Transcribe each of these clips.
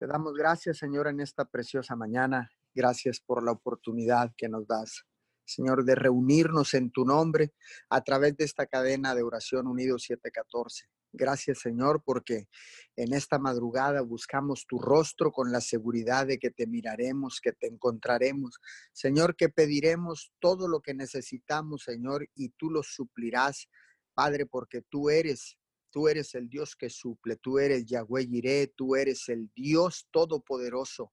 Te damos gracias, Señor, en esta preciosa mañana. Gracias por la oportunidad que nos das, Señor, de reunirnos en tu nombre a través de esta cadena de oración unido 714. Gracias, Señor, porque en esta madrugada buscamos tu rostro con la seguridad de que te miraremos, que te encontraremos. Señor, que pediremos todo lo que necesitamos, Señor, y tú lo suplirás, Padre, porque tú eres Tú eres el Dios que suple, tú eres Yahweh Jireh, tú eres el Dios todopoderoso,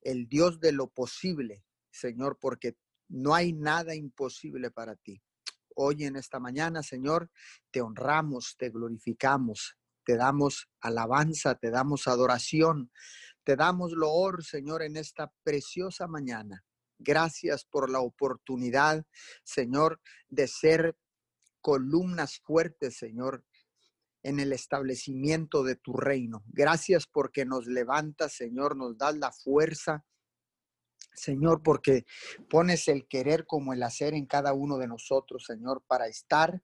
el Dios de lo posible, Señor, porque no hay nada imposible para ti. Hoy en esta mañana, Señor, te honramos, te glorificamos, te damos alabanza, te damos adoración, te damos loor, Señor, en esta preciosa mañana. Gracias por la oportunidad, Señor, de ser columnas fuertes, Señor, en el establecimiento de tu reino. Gracias porque nos levantas, Señor, nos das la fuerza. Señor, porque pones el querer como el hacer en cada uno de nosotros, Señor, para estar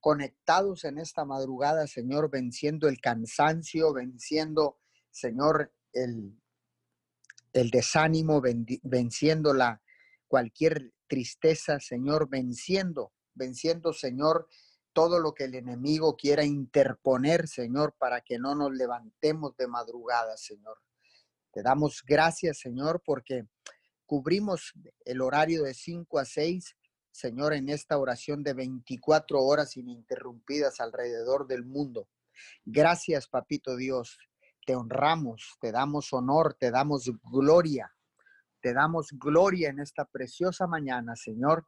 conectados en esta madrugada, Señor, venciendo el cansancio, venciendo, Señor, el, el desánimo, venciendo la, cualquier tristeza, Señor, venciendo, venciendo, Señor, todo lo que el enemigo quiera interponer, Señor, para que no nos levantemos de madrugada, Señor. Te damos gracias, Señor, porque cubrimos el horario de 5 a 6, Señor, en esta oración de 24 horas ininterrumpidas alrededor del mundo. Gracias, Papito Dios. Te honramos, te damos honor, te damos gloria. Te damos gloria en esta preciosa mañana, Señor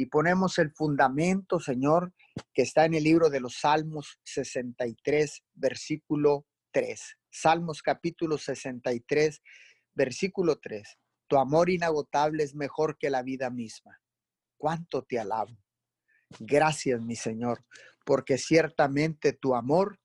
y ponemos el fundamento, Señor, que está en el libro de los Salmos 63, versículo 3. Salmos capítulo 63, versículo 3. Tu amor inagotable es mejor que la vida misma. ¿Cuánto te alabo? Gracias, mi Señor, porque ciertamente tu amor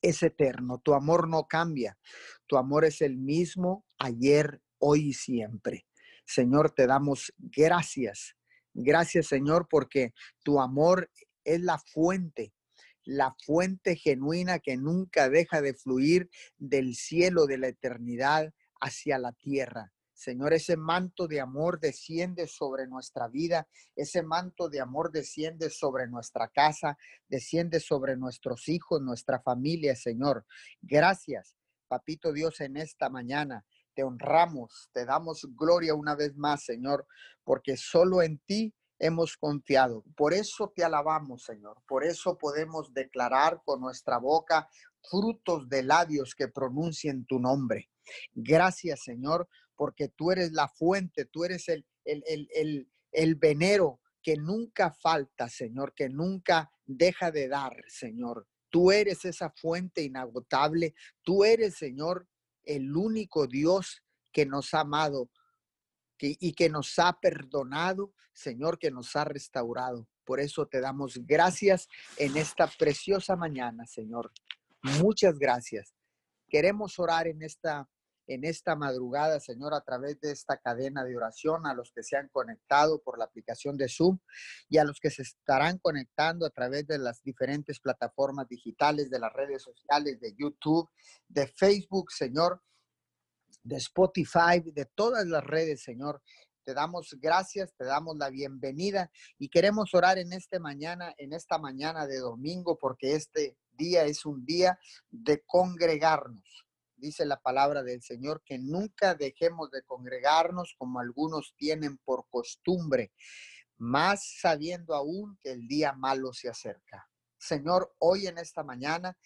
es eterno, tu amor no cambia, tu amor es el mismo ayer, hoy y siempre. Señor, te damos gracias Gracias, Señor, porque tu amor es la fuente, la fuente genuina que nunca deja de fluir del cielo de la eternidad hacia la tierra. Señor, ese manto de amor desciende sobre nuestra vida, ese manto de amor desciende sobre nuestra casa, desciende sobre nuestros hijos, nuestra familia, Señor. Gracias, Papito Dios, en esta mañana te honramos, te damos gloria una vez más, Señor, porque solo en ti hemos confiado. Por eso te alabamos, Señor. Por eso podemos declarar con nuestra boca frutos de labios que pronuncien tu nombre. Gracias, Señor, porque tú eres la fuente, tú eres el, el, el, el venero que nunca falta, Señor, que nunca deja de dar, Señor. Tú eres esa fuente inagotable. Tú eres, Señor, el único Dios que nos ha amado y que nos ha perdonado, Señor, que nos ha restaurado. Por eso te damos gracias en esta preciosa mañana, Señor. Muchas gracias. Queremos orar en esta en esta madrugada, Señor, a través de esta cadena de oración, a los que se han conectado por la aplicación de Zoom y a los que se estarán conectando a través de las diferentes plataformas digitales, de las redes sociales, de YouTube, de Facebook, Señor de Spotify, de todas las redes, Señor. Te damos gracias, te damos la bienvenida y queremos orar en este mañana, en esta mañana de domingo, porque este día es un día de congregarnos. Dice la palabra del Señor que nunca dejemos de congregarnos como algunos tienen por costumbre, más sabiendo aún que el día malo se acerca. Señor, hoy en esta mañana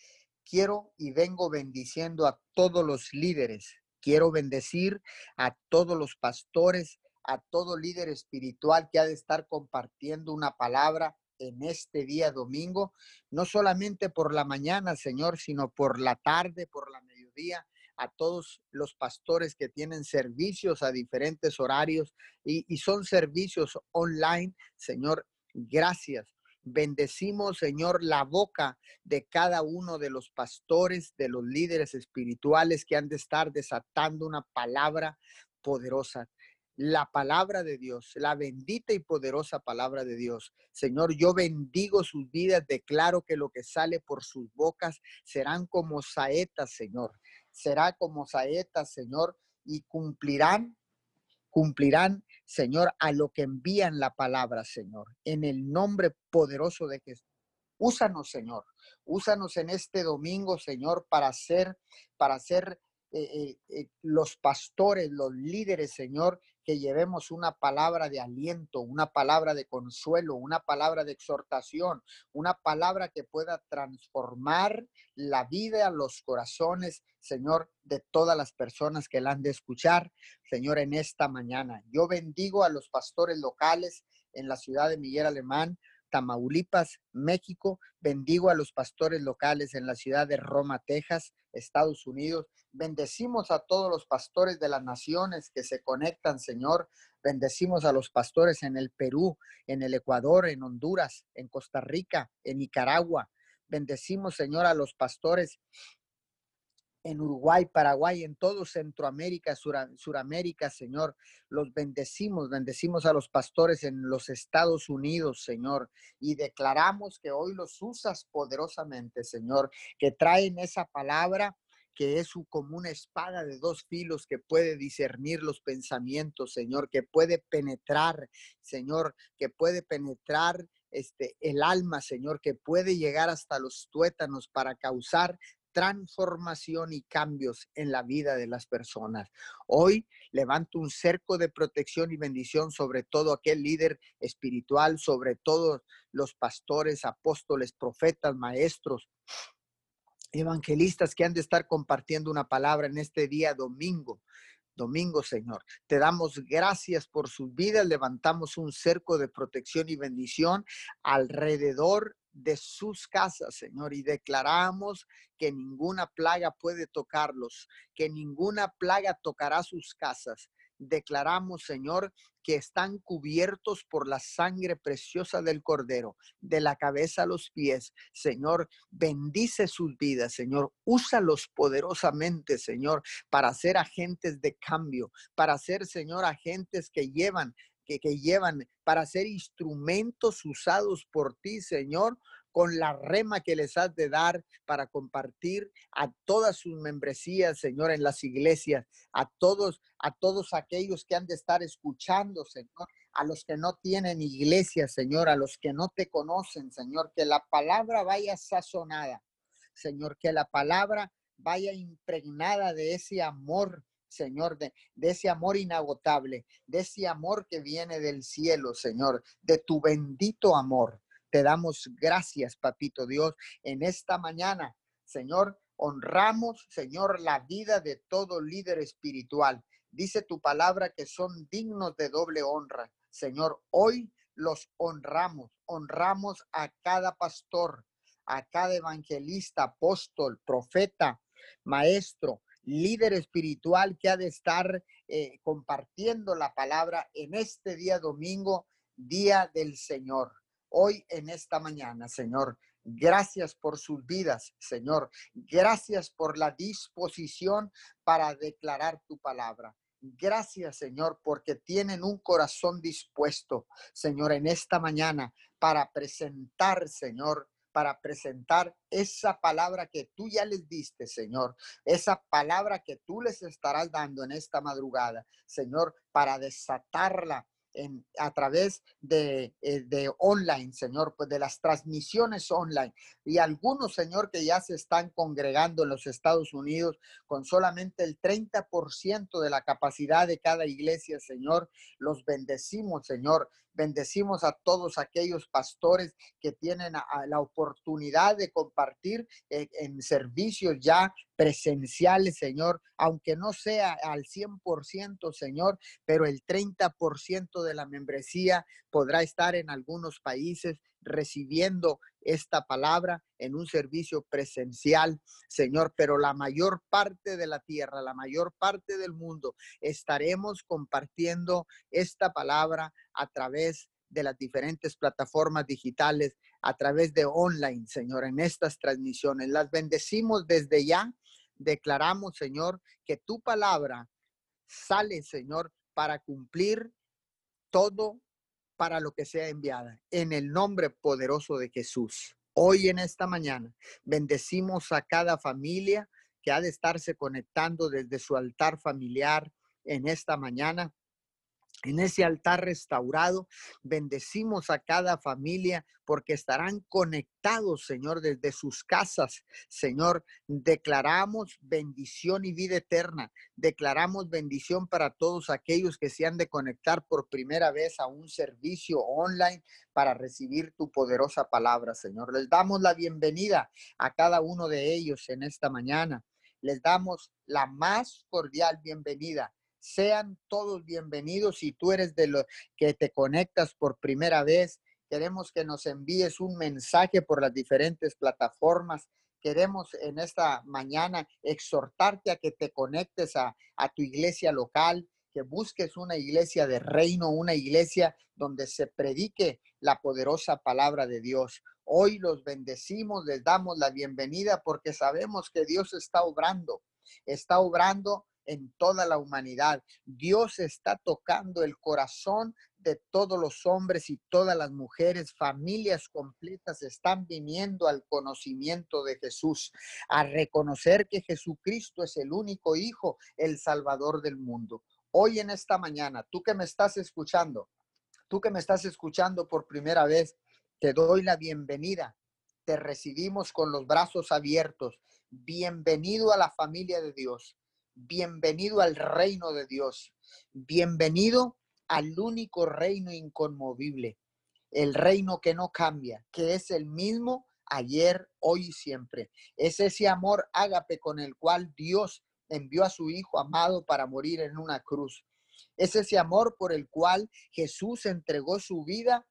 quiero y vengo bendiciendo a todos los líderes Quiero bendecir a todos los pastores, a todo líder espiritual que ha de estar compartiendo una palabra en este día domingo, no solamente por la mañana, Señor, sino por la tarde, por la mediodía, a todos los pastores que tienen servicios a diferentes horarios y, y son servicios online, Señor, gracias Bendecimos, Señor, la boca de cada uno de los pastores, de los líderes espirituales que han de estar desatando una palabra poderosa. La palabra de Dios, la bendita y poderosa palabra de Dios. Señor, yo bendigo sus vidas, declaro que lo que sale por sus bocas serán como saetas, Señor será como saetas, Señor, y cumplirán, cumplirán, Señor, a lo que envían la palabra, Señor, en el nombre poderoso de Jesús. Úsanos, Señor. Úsanos en este domingo, Señor, para ser, para ser eh, eh, eh, los pastores, los líderes, Señor, que llevemos una palabra de aliento, una palabra de consuelo, una palabra de exhortación, una palabra que pueda transformar la vida, los corazones, Señor, de todas las personas que la han de escuchar, Señor, en esta mañana. Yo bendigo a los pastores locales en la ciudad de Miguel Alemán, Tamaulipas, México. Bendigo a los pastores locales en la ciudad de Roma, Texas, Estados Unidos. Bendecimos a todos los pastores de las naciones que se conectan, Señor. Bendecimos a los pastores en el Perú, en el Ecuador, en Honduras, en Costa Rica, en Nicaragua. Bendecimos, Señor, a los pastores en Uruguay, Paraguay, en todo Centroamérica, Suramérica, Señor. Los bendecimos, bendecimos a los pastores en los Estados Unidos, Señor, y declaramos que hoy los usas poderosamente, Señor, que traen esa palabra que es como una espada de dos filos que puede discernir los pensamientos, Señor, que puede penetrar, Señor, que puede penetrar este, el alma, Señor, que puede llegar hasta los tuétanos para causar transformación y cambios en la vida de las personas. Hoy levanto un cerco de protección y bendición sobre todo aquel líder espiritual, sobre todos los pastores, apóstoles, profetas, maestros, evangelistas que han de estar compartiendo una palabra en este día domingo domingo, Señor. Te damos gracias por sus vidas. Levantamos un cerco de protección y bendición alrededor de sus casas, Señor, y declaramos que ninguna plaga puede tocarlos, que ninguna plaga tocará sus casas. Declaramos, Señor, que están cubiertos por la sangre preciosa del Cordero, de la cabeza a los pies. Señor, bendice sus vidas, Señor. Úsalos poderosamente, Señor, para ser agentes de cambio, para ser, Señor, agentes que llevan que, llevan para ser instrumentos usados por ti, Señor, con la rema que les has de dar para compartir a todas sus membresías, Señor, en las iglesias, a todos, a todos aquellos que han de estar escuchando, Señor, a los que no tienen iglesia, Señor, a los que no te conocen, Señor, que la palabra vaya sazonada, Señor, que la palabra vaya impregnada de ese amor Señor, de, ese amor inagotable, de ese amor que viene del cielo, Señor, de tu bendito amor. Te damos gracias, Papito Dios, en esta mañana. Señor, honramos, Señor, la vida de todo líder espiritual. Dice tu palabra que son dignos de doble honra. Señor, hoy los honramos. Honramos a cada pastor, a cada evangelista, apóstol, profeta, maestro, líder espiritual que ha de estar eh, compartiendo la palabra en este día domingo, día del Señor hoy en esta mañana, Señor. Gracias por sus vidas, Señor. Gracias por la disposición para declarar tu palabra. Gracias, Señor, porque tienen un corazón dispuesto, Señor, en esta mañana para presentar, Señor, para presentar esa palabra que tú ya les diste, Señor, esa palabra que tú les estarás dando en esta madrugada, Señor, para desatarla a través de, eh, de, online, Señor, pues de las transmisiones online. Y algunos, Señor, que ya se están congregando en los Estados Unidos con solamente el 30% de la capacidad de cada iglesia, Señor, los bendecimos, Señor. Bendecimos a todos aquellos pastores que tienen la oportunidad de compartir en, servicios ya presenciales, Señor, aunque no sea al 100%, Señor, pero el 30% de la membresía podrá estar en algunos países recibiendo esta palabra en un servicio presencial, Señor, pero la mayor parte de la tierra, la mayor parte del mundo, estaremos compartiendo esta palabra a través de las diferentes plataformas digitales, a través de online, Señor, en estas transmisiones. Las bendecimos desde ya. Declaramos, Señor, que tu palabra sale, Señor, para cumplir todo para lo que sea enviada. En el nombre poderoso de Jesús. Hoy en esta mañana bendecimos a cada familia que ha de estarse conectando desde su altar familiar en esta mañana en ese altar restaurado. Bendecimos a cada familia porque estarán conectados, Señor, desde sus casas. Señor, declaramos bendición y vida eterna. Declaramos bendición para todos aquellos que se han de conectar por primera vez a un servicio online para recibir tu poderosa palabra, Señor. Les damos la bienvenida a cada uno de ellos en esta mañana. Les damos la más cordial bienvenida sean todos bienvenidos. Si tú eres de los que te conectas por primera vez, queremos que nos envíes un mensaje por las diferentes plataformas. Queremos en esta mañana exhortarte a que te conectes a, tu iglesia local, que busques una iglesia de reino, una iglesia donde se predique la poderosa palabra de Dios. Hoy los bendecimos, les damos la bienvenida porque sabemos que Dios está obrando, está obrando en toda la humanidad. Dios está tocando el corazón de todos los hombres y todas las mujeres, familias completas están viniendo al conocimiento de Jesús, a reconocer que Jesucristo es el único Hijo, el Salvador del mundo. Hoy en esta mañana, tú que me estás escuchando, tú que me estás escuchando por primera vez, te doy la bienvenida. Te recibimos con los brazos abiertos. Bienvenido a la familia de Dios bienvenido al reino de Dios, bienvenido al único reino inconmovible, el reino que no cambia, que es el mismo ayer, hoy y siempre. Es ese amor ágape con el cual Dios envió a su Hijo amado para morir en una cruz. Es ese amor por el cual Jesús entregó su vida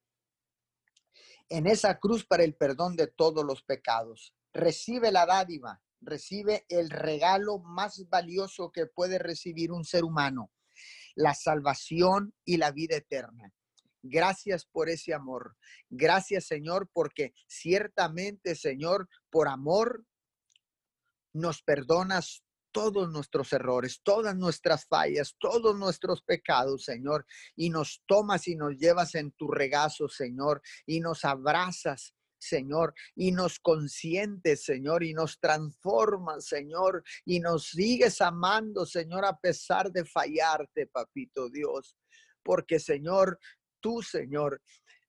en esa cruz para el perdón de todos los pecados. Recibe la dádiva, recibe el regalo más valioso que puede recibir un ser humano, la salvación y la vida eterna. Gracias por ese amor. Gracias, Señor, porque ciertamente, Señor, por amor nos perdonas todos nuestros errores, todas nuestras fallas, todos nuestros pecados, Señor, y nos tomas y nos llevas en tu regazo, Señor, y nos abrazas, Señor, y nos consientes, Señor, y nos transformas, Señor, y nos sigues amando, Señor, a pesar de fallarte, papito Dios. Porque, Señor, tú, Señor,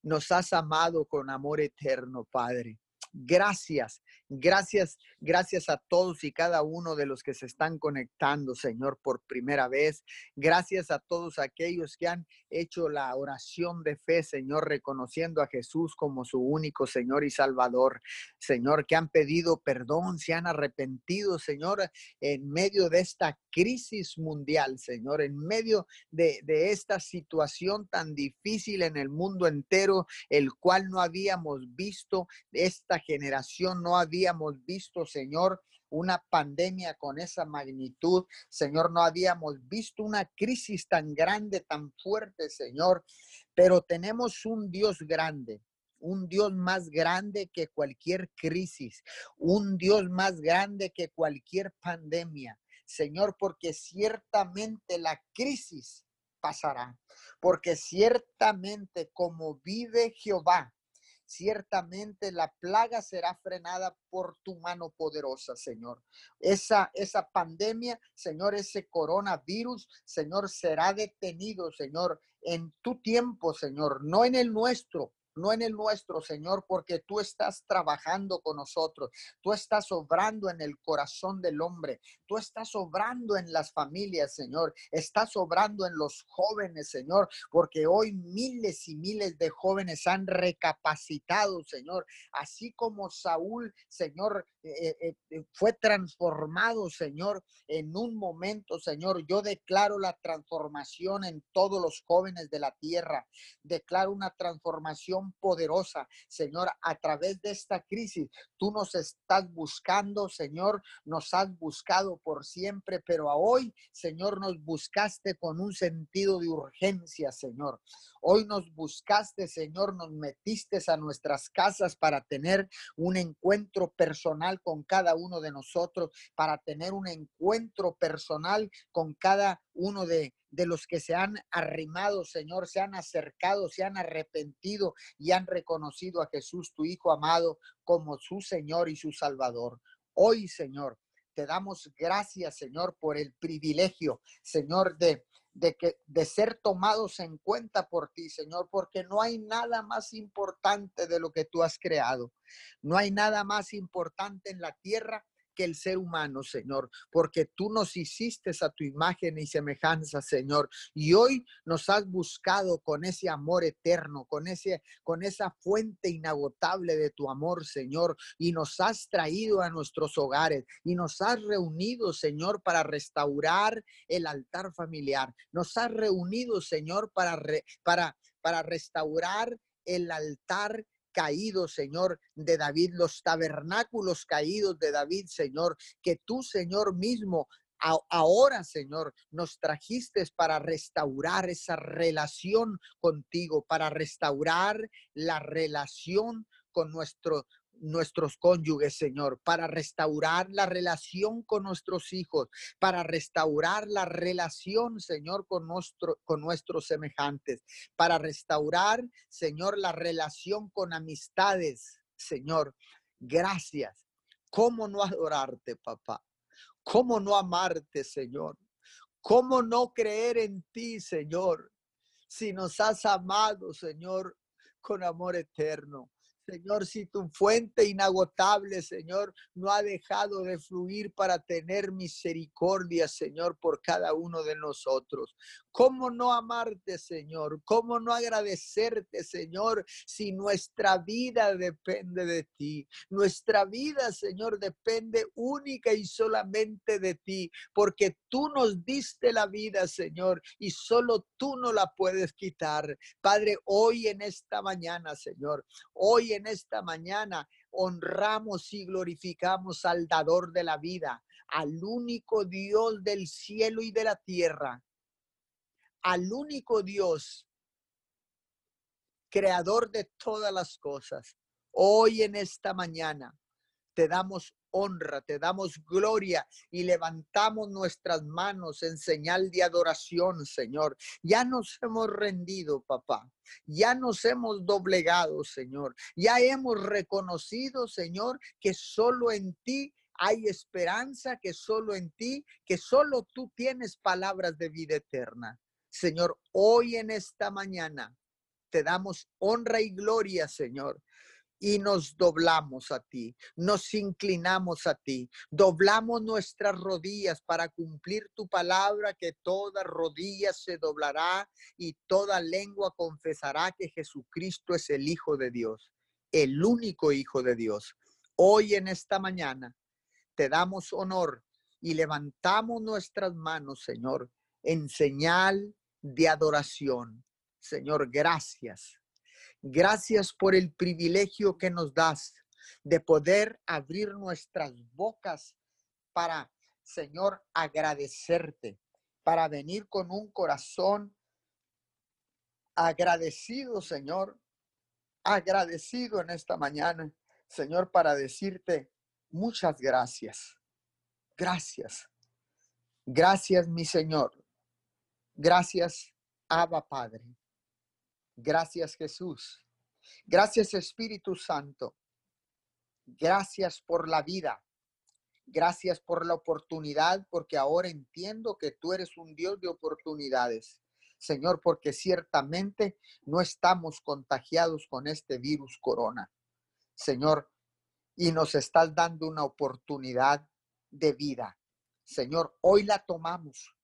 nos has amado con amor eterno, Padre. Gracias, gracias, gracias a todos y cada uno de los que se están conectando, Señor, por primera vez. Gracias a todos aquellos que han hecho la oración de fe, Señor, reconociendo a Jesús como su único Señor y Salvador. Señor, que han pedido perdón, se han arrepentido, Señor, en medio de esta crisis mundial, Señor, en medio de, esta situación tan difícil en el mundo entero, el cual no habíamos visto, esta generación no habíamos visto, Señor, una pandemia con esa magnitud. Señor, no habíamos visto una crisis tan grande, tan fuerte, Señor, pero tenemos un Dios grande. Un Dios más grande que cualquier crisis, un Dios más grande que cualquier pandemia. Señor, porque ciertamente la crisis pasará, porque ciertamente como vive Jehová, ciertamente la plaga será frenada por tu mano poderosa, Señor. Esa, esa pandemia, Señor, ese coronavirus, Señor, será detenido, Señor, en tu tiempo, Señor, no en el nuestro, no en el nuestro, Señor, porque tú estás trabajando con nosotros, tú estás obrando en el corazón del hombre, tú estás obrando en las familias, Señor, estás obrando en los jóvenes, Señor, porque hoy miles y miles de jóvenes han recapacitado, Señor, así como Saúl, Señor, eh, eh, eh, fue transformado, Señor, en un momento, Señor. Yo declaro la transformación en todos los jóvenes de la tierra. Declaro una transformación poderosa, Señor, a través de esta crisis. Tú nos estás buscando, Señor, nos has buscado por siempre, pero hoy, Señor, nos buscaste con un sentido de urgencia, Señor. Hoy nos buscaste, Señor, nos metiste a nuestras casas para tener un encuentro personal con cada uno de nosotros, para tener un encuentro personal con cada uno de, de los que se han arrimado, Señor, se han acercado, se han arrepentido y han reconocido a Jesús, tu Hijo amado, como su Señor y su Salvador. Hoy, Señor, te damos gracias, Señor, por el privilegio, Señor, de, de, que, de ser tomados en cuenta por ti, Señor, porque no hay nada más importante de lo que tú has creado. No hay nada más importante en la tierra que el ser humano, Señor, porque tú nos hiciste a tu imagen y semejanza, Señor, y hoy nos has buscado con ese amor eterno, con esa fuente inagotable de tu amor, Señor, y nos has traído a nuestros hogares y nos has reunido, Señor, para restaurar el altar familiar. Nos has reunido, Señor, para restaurar el altar caídos, Señor, de David, los tabernáculos caídos de David, Señor, que tú, Señor mismo, ahora, Señor, nos trajiste para restaurar esa relación contigo, para restaurar la relación con nuestro nuestros cónyuges, Señor, para restaurar la relación con nuestros hijos, para restaurar la relación, Señor, con, con nuestros semejantes, para restaurar, Señor, la relación con amistades, Señor. Gracias. ¿Cómo no adorarte, papá? ¿Cómo no amarte, Señor? ¿Cómo no creer en ti, Señor? Si nos has amado, Señor, con amor eterno. Señor, si tu fuente inagotable, Señor, no ha dejado de fluir para tener misericordia, Señor, por cada uno de nosotros. ¿Cómo no amarte, Señor? ¿Cómo no agradecerte, Señor, si nuestra vida depende de ti? Nuestra vida, Señor, depende única y solamente de ti, porque tú nos diste la vida, Señor, y solo tú no la puedes quitar. Padre, hoy en esta mañana, Señor, hoy en esta mañana honramos y glorificamos al dador de la vida, al único Dios del cielo y de la tierra, al único Dios, creador de todas las cosas. Hoy en esta mañana te damos honra, te damos gloria y levantamos nuestras manos en señal de adoración, Señor. Ya nos hemos rendido, papá. Ya nos hemos doblegado, Señor. Ya hemos reconocido, Señor, que solo en ti hay esperanza, que solo en ti, que solo tú tienes palabras de vida eterna. Señor, hoy en esta mañana te damos honra y gloria, Señor y nos doblamos a ti, nos inclinamos a ti, doblamos nuestras rodillas para cumplir tu palabra, que toda rodilla se doblará y toda lengua confesará que Jesucristo es el Hijo de Dios, el único Hijo de Dios. Hoy en esta mañana te damos honor y levantamos nuestras manos, Señor, en señal de adoración. Señor, gracias Gracias por el privilegio que nos das de poder abrir nuestras bocas para, Señor, agradecerte, para venir con un corazón agradecido, Señor, agradecido en esta mañana, Señor, para decirte muchas gracias. Gracias. Gracias, mi Señor. Gracias, Abba Padre. Gracias Jesús. Gracias Espíritu Santo. Gracias por la vida. Gracias por la oportunidad, porque ahora entiendo que tú eres un Dios de oportunidades. Señor, porque ciertamente no estamos contagiados con este virus corona. Señor, y nos estás dando una oportunidad de vida. Señor, hoy la tomamos.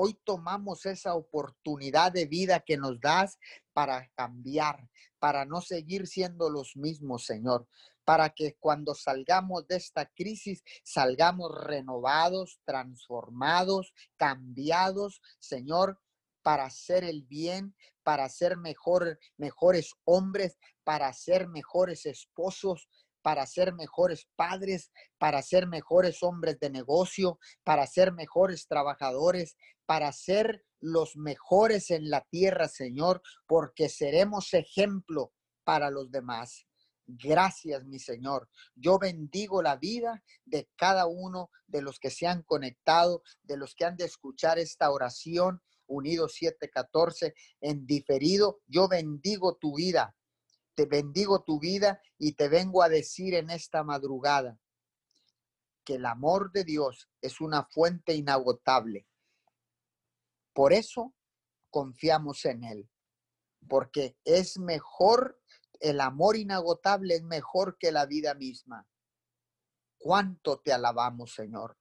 Hoy tomamos esa oportunidad de vida que nos das para cambiar, para no seguir siendo los mismos, Señor, para que cuando salgamos de esta crisis salgamos renovados, transformados, cambiados, Señor, para hacer el bien, para ser mejor, mejores hombres, para ser mejores esposos, para ser mejores padres, para ser mejores hombres de negocio, para ser mejores trabajadores, para ser los mejores en la tierra, Señor, porque seremos ejemplo para los demás. Gracias, mi Señor. Yo bendigo la vida de cada uno de los que se han conectado, de los que han de escuchar esta oración, unido 714, en diferido. Yo bendigo tu vida. Te bendigo tu vida y te vengo a decir en esta madrugada que el amor de Dios es una fuente inagotable. Por eso confiamos en Él, porque es mejor, el amor inagotable es mejor que la vida misma. ¿Cuánto te alabamos, Señor?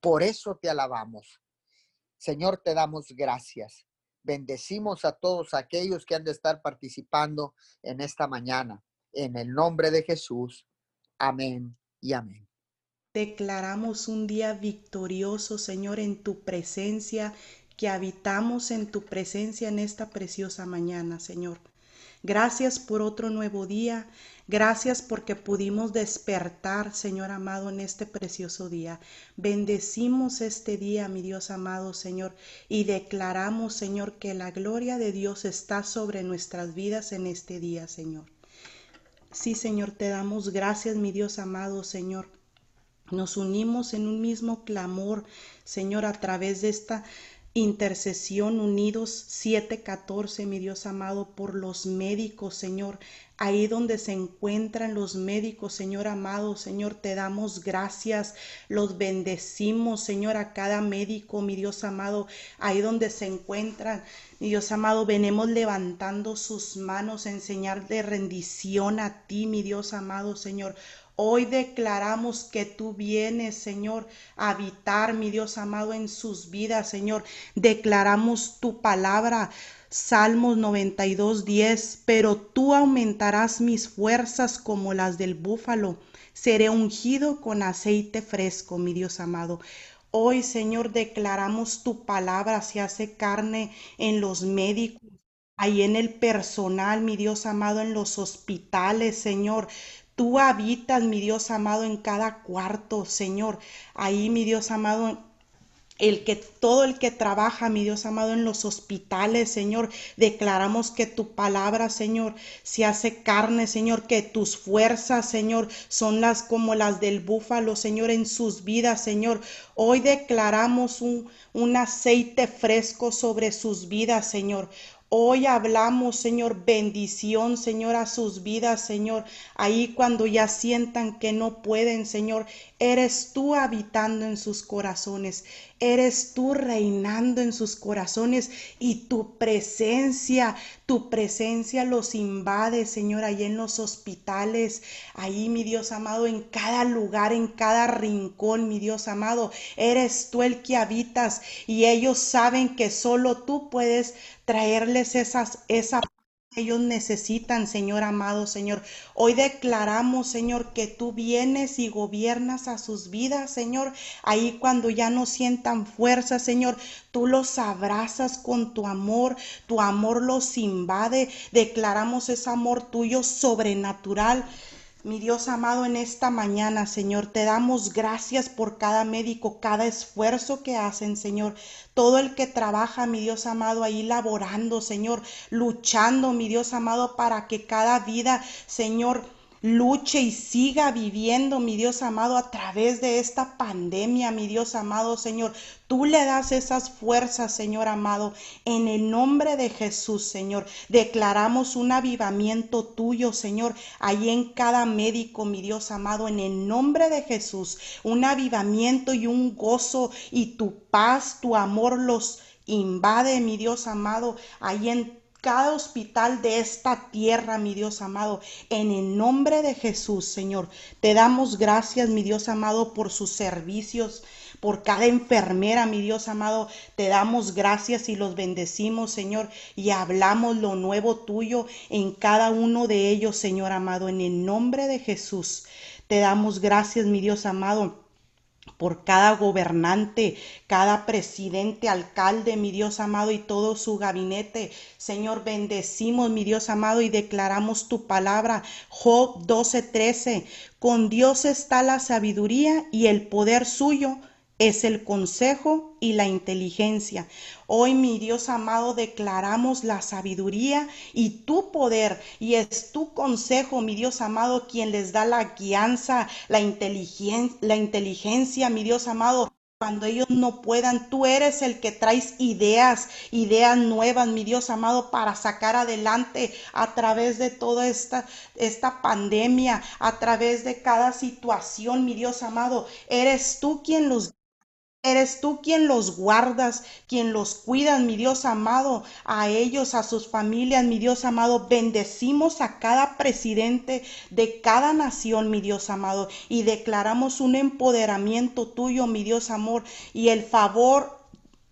Por eso te alabamos. Señor, te damos gracias. Bendecimos a todos aquellos que han de estar participando en esta mañana. En el nombre de Jesús. Amén y amén. Declaramos un día victorioso, Señor, en tu presencia, que habitamos en tu presencia en esta preciosa mañana, Señor. Gracias por otro nuevo día. Gracias porque pudimos despertar, Señor amado, en este precioso día. Bendecimos este día, mi Dios amado, Señor, y declaramos, Señor, que la gloria de Dios está sobre nuestras vidas en este día, Señor. Sí, Señor, te damos gracias, mi Dios amado, Señor. Nos unimos en un mismo clamor, Señor, a través de esta Intercesión Unidos 714, mi Dios amado, por los médicos, Señor. Ahí donde se encuentran los médicos, Señor amado, Señor, te damos gracias, los bendecimos, Señor, a cada médico, mi Dios amado, ahí donde se encuentran, mi Dios amado, venemos levantando sus manos en señal de rendición a ti, mi Dios amado, Señor. Hoy declaramos que tú vienes, Señor, a habitar, mi Dios amado, en sus vidas, Señor. Declaramos tu palabra. Salmos 92, 10, pero tú aumentarás mis fuerzas como las del búfalo. Seré ungido con aceite fresco, mi Dios amado. Hoy, Señor, declaramos tu palabra se hace carne en los médicos, ahí en el personal, mi Dios amado, en los hospitales, Señor. Tú habitas, mi Dios amado, en cada cuarto, Señor. Ahí, mi Dios amado, el que todo el que trabaja, mi Dios amado, en los hospitales, Señor, declaramos que tu palabra, Señor, se hace carne, Señor, que tus fuerzas, Señor, son las como las del búfalo, Señor, en sus vidas, Señor. Hoy declaramos un, un aceite fresco sobre sus vidas, Señor. Hoy hablamos, Señor, bendición, Señor, a sus vidas, Señor. Ahí cuando ya sientan que no pueden, Señor, eres tú habitando en sus corazones. Eres tú reinando en sus corazones y tu presencia, tu presencia los invade, Señor, ahí en los hospitales, ahí, mi Dios amado, en cada lugar, en cada rincón, mi Dios amado. Eres tú el que habitas y ellos saben que solo tú puedes traerles esas, esa ellos necesitan, Señor amado, Señor. Hoy declaramos, Señor, que tú vienes y gobiernas a sus vidas, Señor. Ahí cuando ya no sientan fuerza, Señor, tú los abrazas con tu amor, tu amor los invade. Declaramos ese amor tuyo sobrenatural. Mi Dios amado, en esta mañana, Señor, te damos gracias por cada médico, cada esfuerzo que hacen, Señor. Todo el que trabaja, mi Dios amado, ahí laborando, Señor, luchando, mi Dios amado, para que cada vida, Señor, luche y siga viviendo, mi Dios amado, a través de esta pandemia, mi Dios amado, Señor. Tú le das esas fuerzas, Señor amado, en el nombre de Jesús, Señor. Declaramos un avivamiento tuyo, Señor, ahí en cada médico, mi Dios amado, en el nombre de Jesús. Un avivamiento y un gozo y tu paz, tu amor los invade, mi Dios amado, ahí en cada hospital de esta tierra, mi Dios amado. En el nombre de Jesús, Señor, te damos gracias, mi Dios amado, por sus servicios, por cada enfermera, mi Dios amado. Te damos gracias y los bendecimos, Señor, y hablamos lo nuevo tuyo en cada uno de ellos, Señor amado. En el nombre de Jesús, te damos gracias, mi Dios amado por cada gobernante, cada presidente, alcalde, mi Dios amado, y todo su gabinete. Señor, bendecimos, mi Dios amado, y declaramos tu palabra. Job 12:13. Con Dios está la sabiduría y el poder suyo es el consejo y la inteligencia. Hoy, mi Dios amado, declaramos la sabiduría y tu poder, y es tu consejo, mi Dios amado, quien les da la guianza, la la inteligencia, mi Dios amado, cuando ellos no puedan. Tú eres el que traes ideas, ideas nuevas, mi Dios amado, para sacar adelante a través de toda esta, esta pandemia, a través de cada situación, mi Dios amado. Eres tú quien los Eres tú quien los guardas, quien los cuidas, mi Dios amado, a ellos, a sus familias, mi Dios amado. Bendecimos a cada presidente de cada nación, mi Dios amado, y declaramos un empoderamiento tuyo, mi Dios amor, y el favor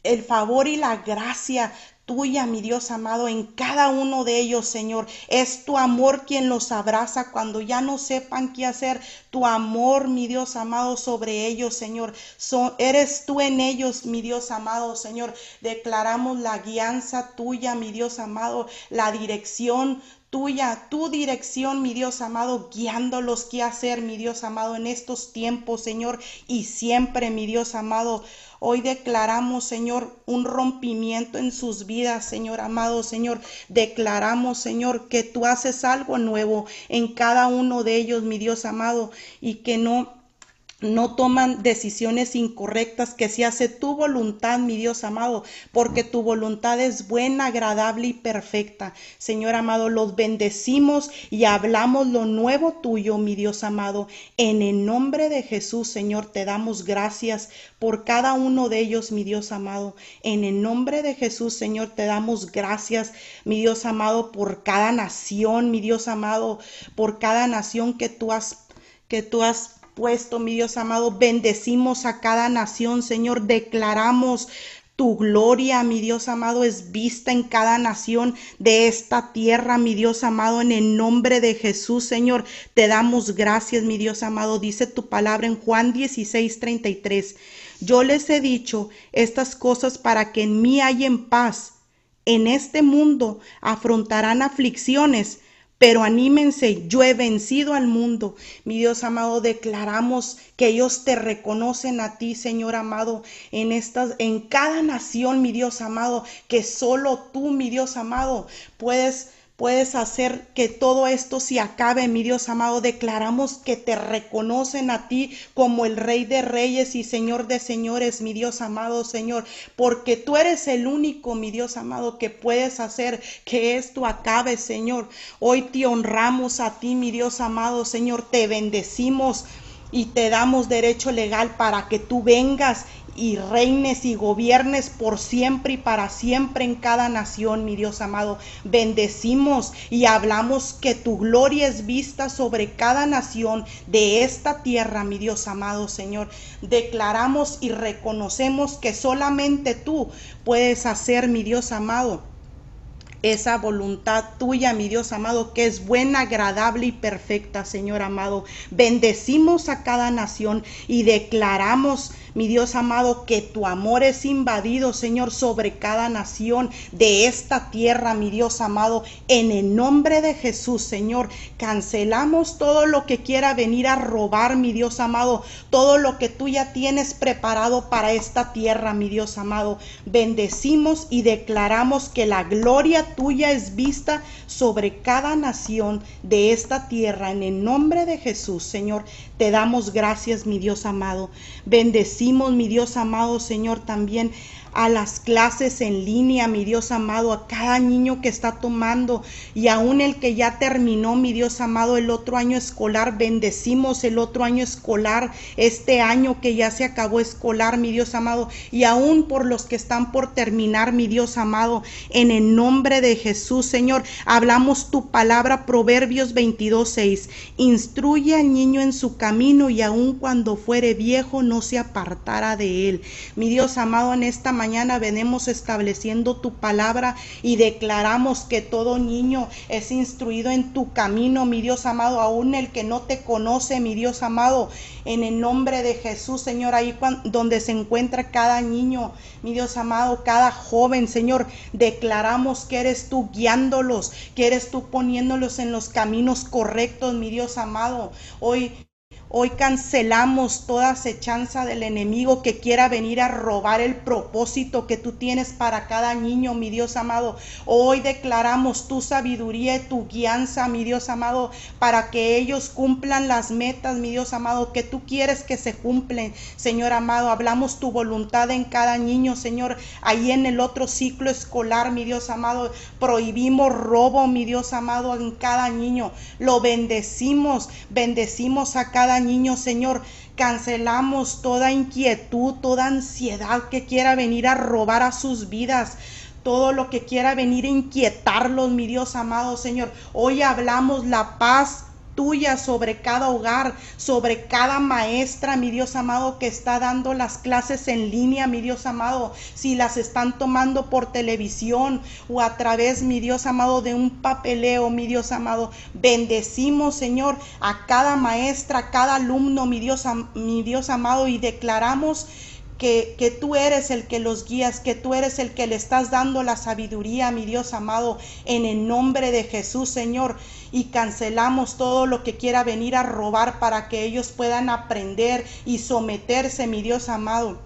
el favor y la gracia tuya, mi Dios amado, en cada uno de ellos, Señor. Es tu amor quien los abraza cuando ya no sepan qué hacer. Tu amor, mi Dios amado, sobre ellos, Señor. eres tú en ellos, mi Dios amado, Señor. Declaramos la guianza tuya, mi Dios amado, la dirección tuya, tu dirección, mi Dios amado, guiándolos qué hacer, mi Dios amado, en estos tiempos, Señor, y siempre, mi Dios amado. Hoy declaramos, Señor, un rompimiento en sus vidas, Señor amado, Señor. Declaramos, Señor, que tú haces algo nuevo en cada uno de ellos, mi Dios amado, y que no no toman decisiones incorrectas, que se hace tu voluntad, mi Dios amado, porque tu voluntad es buena, agradable y perfecta. Señor amado, los bendecimos y hablamos lo nuevo tuyo, mi Dios amado. En el nombre de Jesús, Señor, te damos gracias por cada uno de ellos, mi Dios amado. En el nombre de Jesús, Señor, te damos gracias, mi Dios amado, por cada nación, mi Dios amado, por cada nación que tú has que tú has puesto, mi Dios amado. Bendecimos a cada nación, Señor. Declaramos tu gloria, mi Dios amado, es vista en cada nación de esta tierra, mi Dios amado, en el nombre de Jesús, Señor. Te damos gracias, mi Dios amado. Dice tu palabra en Juan 16, 33. Yo les he dicho estas cosas para que en mí en paz. En este mundo afrontarán aflicciones, pero anímense, yo he vencido al mundo. Mi Dios amado, declaramos que ellos te reconocen a ti, Señor amado, en estas en cada nación, mi Dios amado, que solo tú, mi Dios amado, puedes puedes hacer que todo esto se acabe, mi Dios amado. Declaramos que te reconocen a ti como el Rey de Reyes y Señor de Señores, mi Dios amado Señor, porque tú eres el único, mi Dios amado, que puedes hacer que esto acabe, Señor. Hoy te honramos a ti, mi Dios amado Señor, te bendecimos y te damos derecho legal para que tú vengas y reines y gobiernes por siempre y para siempre en cada nación, mi Dios amado. Bendecimos y hablamos que tu gloria es vista sobre cada nación de esta tierra, mi Dios amado Señor. Declaramos y reconocemos que solamente tú puedes hacer, mi Dios amado esa voluntad tuya, mi Dios amado, que es buena, agradable y perfecta, Señor amado. Bendecimos a cada nación y declaramos mi Dios amado, que tu amor es invadido, Señor, sobre cada nación de esta tierra, mi Dios amado, en el nombre de Jesús, Señor. Cancelamos todo lo que quiera venir a robar, mi Dios amado, todo lo que tú ya tienes preparado para esta tierra, mi Dios amado. Bendecimos y declaramos que la gloria tuya es vista sobre cada nación de esta tierra, en el nombre de Jesús, Señor. Te damos gracias, mi Dios amado. Bendecimos, mi Dios amado, Señor, también a las clases en línea, mi Dios amado, a cada niño que está tomando y aún el que ya terminó, mi Dios amado, el otro año escolar. Bendecimos el otro año escolar, este año que ya se acabó escolar, mi Dios amado, y aún por los que están por terminar, mi Dios amado, en el nombre de Jesús, Señor, hablamos tu palabra, Proverbios 22, 6. Instruye al niño en su camino y aun cuando fuere viejo no se apartará de él. Mi Dios amado, en esta mañana venimos estableciendo tu palabra y declaramos que todo niño es instruido en tu camino, mi Dios amado, aún el que no te conoce, mi Dios amado, en el nombre de Jesús, Señor, ahí donde se encuentra cada niño, mi Dios amado, cada joven, Señor, declaramos que eres tú guiándolos, que eres tú poniéndolos en los caminos correctos, mi Dios amado. Hoy Hoy cancelamos toda acechanza del enemigo que quiera venir a robar el propósito que tú tienes para cada niño, mi Dios amado. Hoy declaramos tu sabiduría y tu guianza, mi Dios amado, para que ellos cumplan las metas, mi Dios amado, que tú quieres que se cumplen, Señor amado. Hablamos tu voluntad en cada niño, Señor. Ahí en el otro ciclo escolar, mi Dios amado, prohibimos robo, mi Dios amado, en cada niño. Lo bendecimos, bendecimos a cada niño, Señor. Cancelamos toda inquietud, toda ansiedad que quiera venir a robar a sus vidas todo lo que quiera venir a inquietarlos, mi Dios amado Señor. Hoy hablamos la paz tuya sobre cada hogar, sobre cada maestra, mi Dios amado, que está dando las clases en línea, mi Dios amado, si las están tomando por televisión o a través, mi Dios amado, de un papeleo, mi Dios amado. Bendecimos, Señor, a cada maestra, a cada alumno, mi Dios, mi Dios amado, y declaramos que, tú eres el que los guías, que tú eres el que le estás dando la sabiduría, mi Dios amado, en el nombre de Jesús, Señor y cancelamos todo lo que quiera venir a robar para que ellos puedan aprender y someterse, mi Dios amado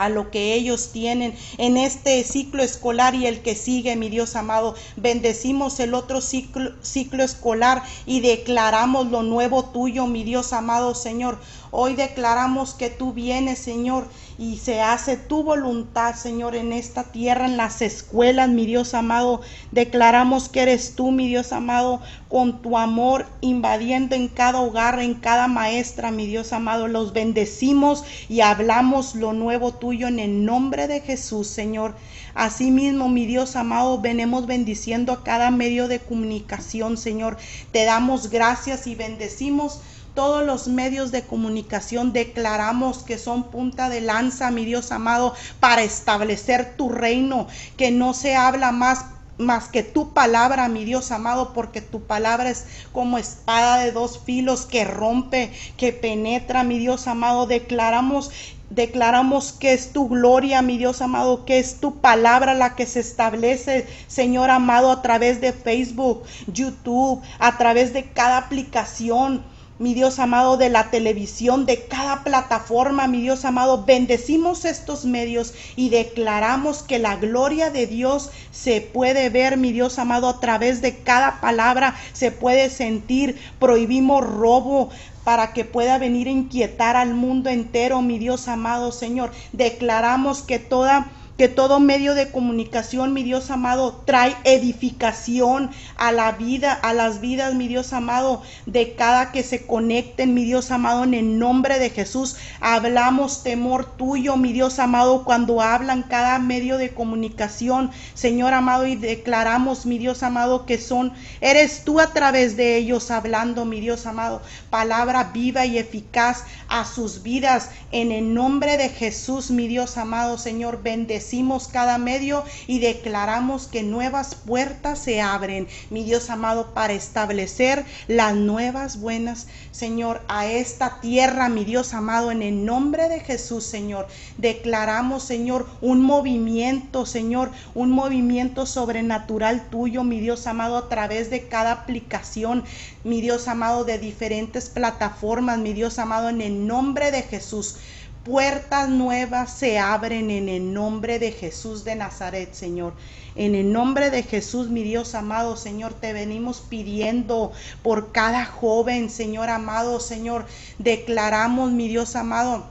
a lo que ellos tienen en este ciclo escolar y el que sigue, mi Dios amado. Bendecimos el otro ciclo escolar y declaramos lo nuevo tuyo, mi Dios amado Señor. Hoy declaramos que tú vienes, Señor, y se hace tu voluntad, Señor, en esta tierra, en las escuelas, mi Dios amado. Declaramos que eres tú, mi Dios amado, con tu amor invadiendo en cada hogar, en cada maestra, mi Dios amado. Los bendecimos y hablamos lo nuevo tuyo en el nombre de Jesús, Señor. Asimismo, mi Dios amado, venemos bendiciendo a cada medio de comunicación, Señor. Te damos gracias y bendecimos todos los medios de comunicación declaramos que son punta de lanza, mi Dios amado, para establecer tu reino, que no se habla más más que tu palabra, mi Dios amado, porque tu palabra es como espada de dos filos que rompe, que penetra, mi Dios amado. Declaramos Declaramos que es tu gloria, mi Dios amado, que es tu palabra la que se establece, Señor amado, a través de Facebook, YouTube, a través de cada aplicación mi Dios amado, de la televisión, de cada plataforma, mi Dios amado. Bendecimos estos medios y declaramos que la gloria de Dios se puede ver, mi Dios amado, a través de cada palabra, se puede sentir. Prohibimos robo, para que pueda venir a inquietar al mundo entero, mi Dios amado Señor. Declaramos que toda que todo medio de comunicación, mi Dios amado, trae edificación a la vida, a las vidas, mi Dios amado, de cada que se conecten, mi Dios amado, en el nombre de Jesús. Hablamos temor tuyo, mi Dios amado, cuando hablan cada medio de comunicación, Señor amado, y declaramos, mi Dios amado, que son, eres tú a través de ellos hablando, mi Dios amado, palabra viva y eficaz a sus vidas, en el nombre de Jesús, mi Dios amado, Señor, bendecido cada medio y declaramos que nuevas puertas se abren, mi Dios amado, para establecer las nuevas buenas, Señor, a esta tierra, mi Dios amado, en el nombre de Jesús, Señor. Declaramos, Señor, un movimiento, Señor, un movimiento sobrenatural tuyo, mi Dios amado, a través de cada aplicación, mi Dios amado, de diferentes plataformas, mi Dios amado, en el nombre de Jesús. Puertas nuevas se abren en el nombre de Jesús de Nazaret, Señor. En el nombre de Jesús, mi Dios amado, Señor, te venimos pidiendo por cada joven, Señor amado, Señor. Declaramos, mi Dios amado,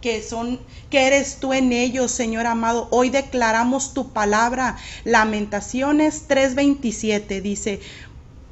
que son que eres tú en ellos, Señor amado. Hoy declaramos tu palabra. Lamentaciones 3:27 dice,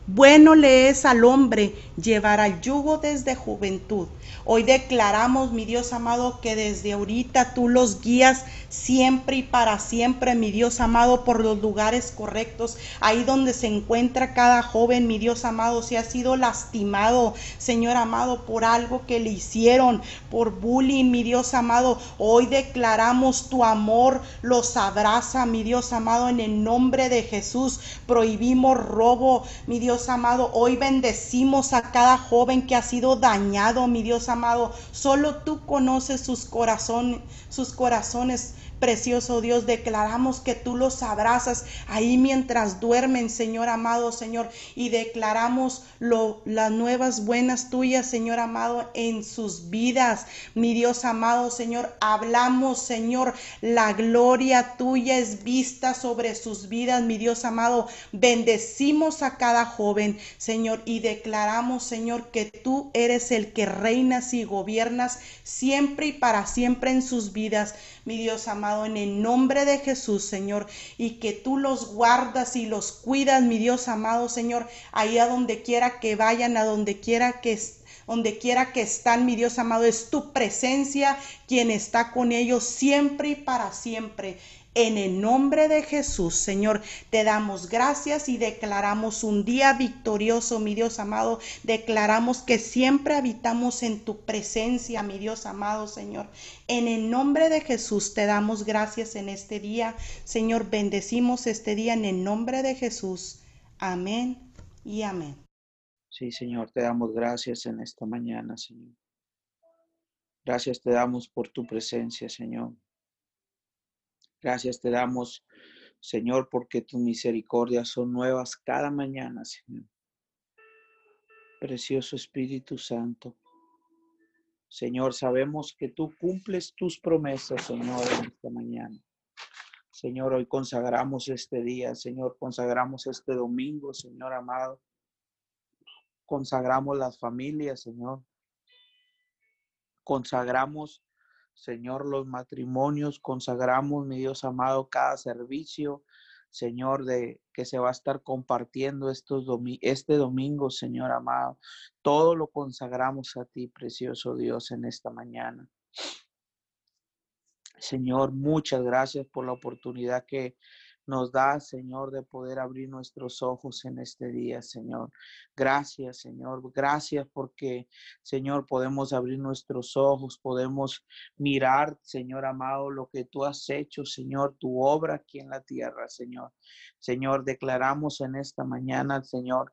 bueno le es al hombre llevar al yugo desde juventud. Hoy declaramos, mi Dios amado, que desde ahorita tú los guías siempre y para siempre, mi Dios amado, por los lugares correctos, ahí donde se encuentra cada joven, mi Dios amado, si ha sido lastimado, Señor amado, por algo que le hicieron, por bullying, mi Dios amado, hoy declaramos tu amor, los abraza, mi Dios amado, en el nombre de Jesús, prohibimos robo, mi Dios amado, hoy bendecimos a cada joven que ha sido dañado, mi Dios amado, amado, solo tú conoces sus corazones, sus corazones precioso Dios, declaramos que tú los abrazas ahí mientras duermen, Señor amado, Señor, y declaramos lo, las nuevas buenas tuyas, Señor amado, en sus vidas. Mi Dios amado, Señor, hablamos, Señor, la gloria tuya es vista sobre sus vidas, mi Dios amado. Bendecimos a cada joven, Señor, y declaramos, Señor, que tú eres el que reinas y gobiernas siempre y para siempre en sus vidas, mi Dios amado, en el nombre de Jesús, Señor, y que tú los guardas y los cuidas, mi Dios amado, Señor, ahí a donde quiera que vayan, a donde quiera que donde quiera que están, mi Dios amado, es tu presencia quien está con ellos siempre y para siempre. En el nombre de Jesús, Señor, te damos gracias y declaramos un día victorioso, mi Dios amado. Declaramos que siempre habitamos en tu presencia, mi Dios amado, Señor. En el nombre de Jesús te damos gracias en este día. Señor, bendecimos este día en el nombre de Jesús. Amén y amén. Sí, Señor, te damos gracias en esta mañana, Señor. Gracias te damos por tu presencia, Señor. Gracias te damos, Señor, porque tus misericordias son nuevas cada mañana, Señor. Precioso Espíritu Santo. Señor, sabemos que tú cumples tus promesas, Señor, en esta mañana. Señor, hoy consagramos este día, Señor, consagramos este domingo, Señor amado. Consagramos las familias, Señor. Consagramos Señor, los matrimonios, consagramos, mi Dios amado, cada servicio, Señor, de que se va a estar compartiendo estos este domingo, Señor amado. Todo lo consagramos a ti, precioso Dios, en esta mañana. Señor, muchas gracias por la oportunidad que nos da, Señor, de poder abrir nuestros ojos en este día, Señor. Gracias, Señor. Gracias porque, Señor, podemos abrir nuestros ojos, podemos mirar, Señor amado, lo que tú has hecho, Señor, tu obra aquí en la tierra, Señor. Señor, declaramos en esta mañana, Señor,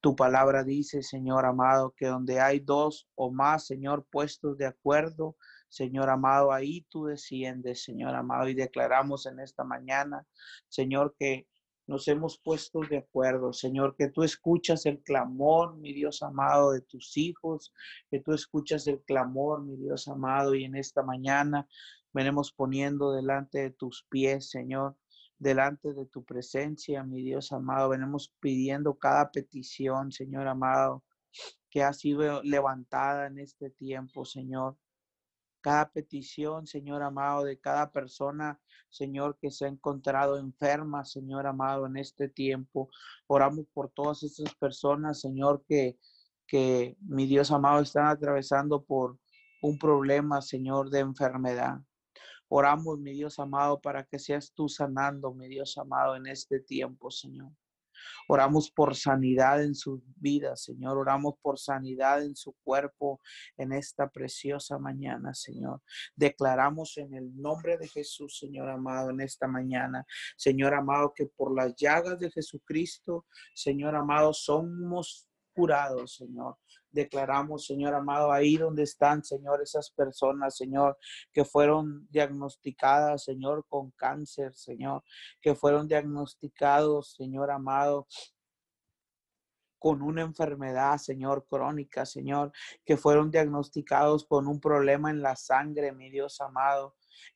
tu palabra dice, Señor amado, que donde hay dos o más, Señor, puestos de acuerdo, Señor amado, ahí tú desciendes, Señor amado, y declaramos en esta mañana, Señor, que nos hemos puesto de acuerdo, Señor, que tú escuchas el clamor, mi Dios amado, de tus hijos, que tú escuchas el clamor, mi Dios amado, y en esta mañana venimos poniendo delante de tus pies, Señor, delante de tu presencia, mi Dios amado, venimos pidiendo cada petición, Señor amado, que ha sido levantada en este tiempo, Señor cada petición, Señor amado, de cada persona, Señor, que se ha encontrado enferma, Señor amado, en este tiempo. Oramos por todas estas personas, Señor, que, que mi Dios amado están atravesando por un problema, Señor, de enfermedad. Oramos, mi Dios amado, para que seas tú sanando, mi Dios amado, en este tiempo, Señor. Oramos por sanidad en sus vidas, Señor. Oramos por sanidad en su cuerpo en esta preciosa mañana, Señor. Declaramos en el nombre de Jesús, Señor amado, en esta mañana, Señor amado, que por las llagas de Jesucristo, Señor amado, somos curados, Señor. Declaramos, Señor amado, ahí donde están, Señor, esas personas, Señor, que fueron diagnosticadas, Señor, con cáncer, Señor, que fueron diagnosticados, Señor amado, con una enfermedad, Señor, crónica, Señor, que fueron diagnosticados con un problema en la sangre, mi Dios amado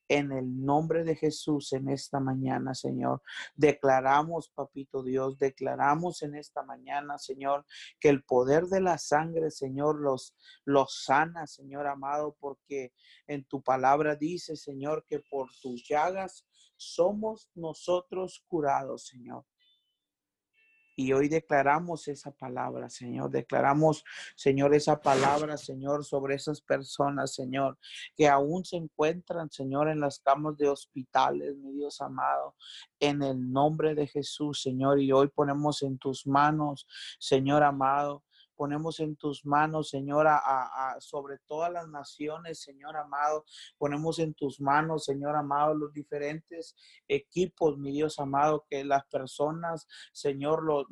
en el nombre de Jesús en esta mañana, Señor. Declaramos, papito Dios, declaramos en esta mañana, Señor, que el poder de la sangre, Señor, los, los sana, Señor amado, porque en tu palabra dice, Señor, que por tus llagas somos nosotros curados, Señor. Y hoy declaramos esa palabra, Señor. Declaramos, Señor, esa palabra, Señor, sobre esas personas, Señor, que aún se encuentran, Señor, en las camas de hospitales, mi Dios amado, en el nombre de Jesús, Señor. Y hoy ponemos en tus manos, Señor amado, ponemos en tus manos, Señor, a, sobre todas las naciones, Señor amado. Ponemos en tus manos, Señor amado, los diferentes equipos, mi Dios amado, que las personas, Señor, los,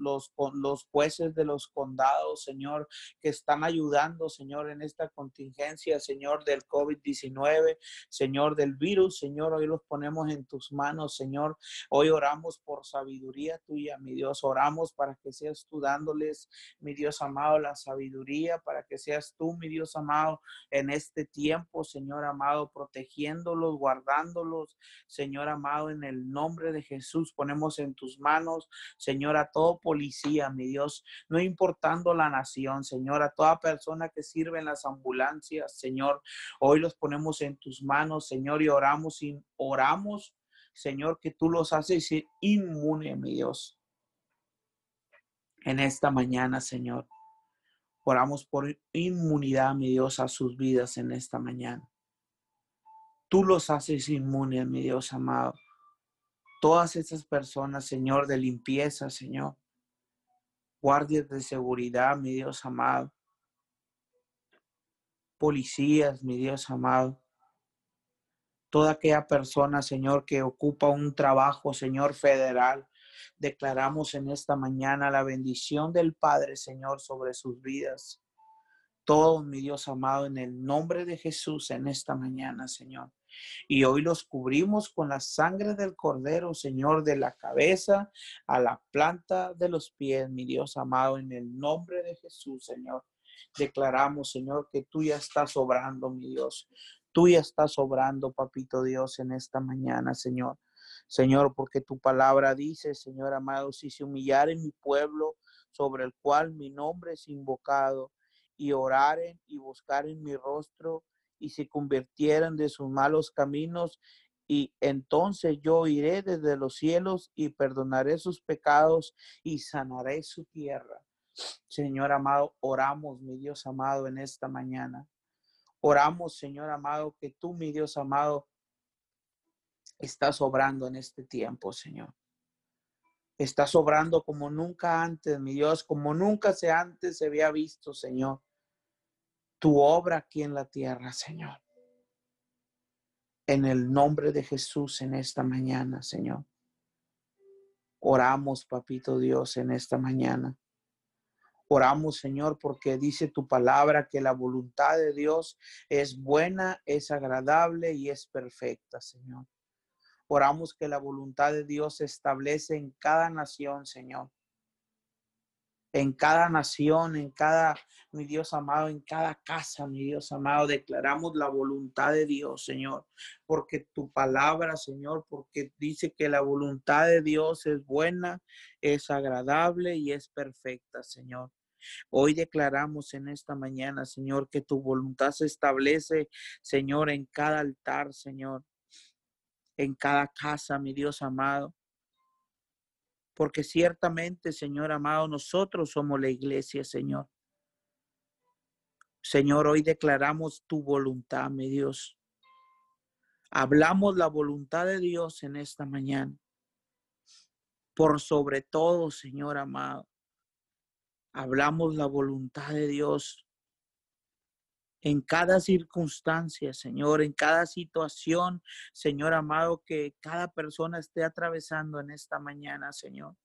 los, jueces de los condados, Señor, que están ayudando, Señor, en esta contingencia, Señor, del COVID-19, Señor, del virus, Señor, hoy los ponemos en tus manos, Señor. Hoy oramos por sabiduría tuya, mi Dios. Oramos para que seas tú dándoles, mi Dios amado, la sabiduría, para que seas tú, mi Dios amado, en este tiempo, Señor amado, protegiéndolos, guardándolos, Señor amado, en el nombre de Jesús, ponemos en tus manos, Señor, a todo policía, mi Dios, no importando la nación, Señor, a toda persona que sirve en las ambulancias, Señor, hoy los ponemos en tus manos, Señor, y oramos y oramos, Señor, que tú los haces inmune, mi Dios en esta mañana, Señor. Oramos por inmunidad, mi Dios, a sus vidas en esta mañana. Tú los haces inmunes, mi Dios amado. Todas esas personas, Señor, de limpieza, Señor. Guardias de seguridad, mi Dios amado. Policías, mi Dios amado. Toda aquella persona, Señor, que ocupa un trabajo, Señor, federal, Declaramos en esta mañana la bendición del Padre, Señor, sobre sus vidas. Todo, mi Dios amado, en el nombre de Jesús en esta mañana, Señor. Y hoy los cubrimos con la sangre del Cordero, Señor, de la cabeza a la planta de los pies, mi Dios amado, en el nombre de Jesús, Señor. Declaramos, Señor, que tú ya estás obrando, mi Dios. Tú ya estás obrando, papito Dios, en esta mañana, Señor. Señor, porque tu palabra dice, Señor amado, si se humillaren mi pueblo sobre el cual mi nombre es invocado, y oraren y buscaren mi rostro, y se convirtieran de sus malos caminos, y entonces yo iré desde los cielos y perdonaré sus pecados y sanaré su tierra. Señor amado, oramos, mi Dios amado, en esta mañana. Oramos, Señor amado, que tú, mi Dios amado, estás obrando en este tiempo, Señor. Estás obrando como nunca antes, mi Dios, como nunca se antes se había visto, Señor. Tu obra aquí en la tierra, Señor. En el nombre de Jesús en esta mañana, Señor. Oramos, papito Dios, en esta mañana. Oramos, Señor, porque dice tu palabra que la voluntad de Dios es buena, es agradable y es perfecta, Señor. Oramos que la voluntad de Dios se establece en cada nación, Señor. En cada nación, en cada, mi Dios amado, en cada casa, mi Dios amado, declaramos la voluntad de Dios, Señor. Porque tu palabra, Señor, porque dice que la voluntad de Dios es buena, es agradable y es perfecta, Señor. Hoy declaramos en esta mañana, Señor, que tu voluntad se establece, Señor, en cada altar, Señor en cada casa, mi Dios amado. Porque ciertamente, Señor amado, nosotros somos la iglesia, Señor. Señor, hoy declaramos tu voluntad, mi Dios. Hablamos la voluntad de Dios en esta mañana. Por sobre todo, Señor amado, hablamos la voluntad de Dios en cada circunstancia, Señor, en cada situación, Señor amado, que cada persona esté atravesando en esta mañana, Señor.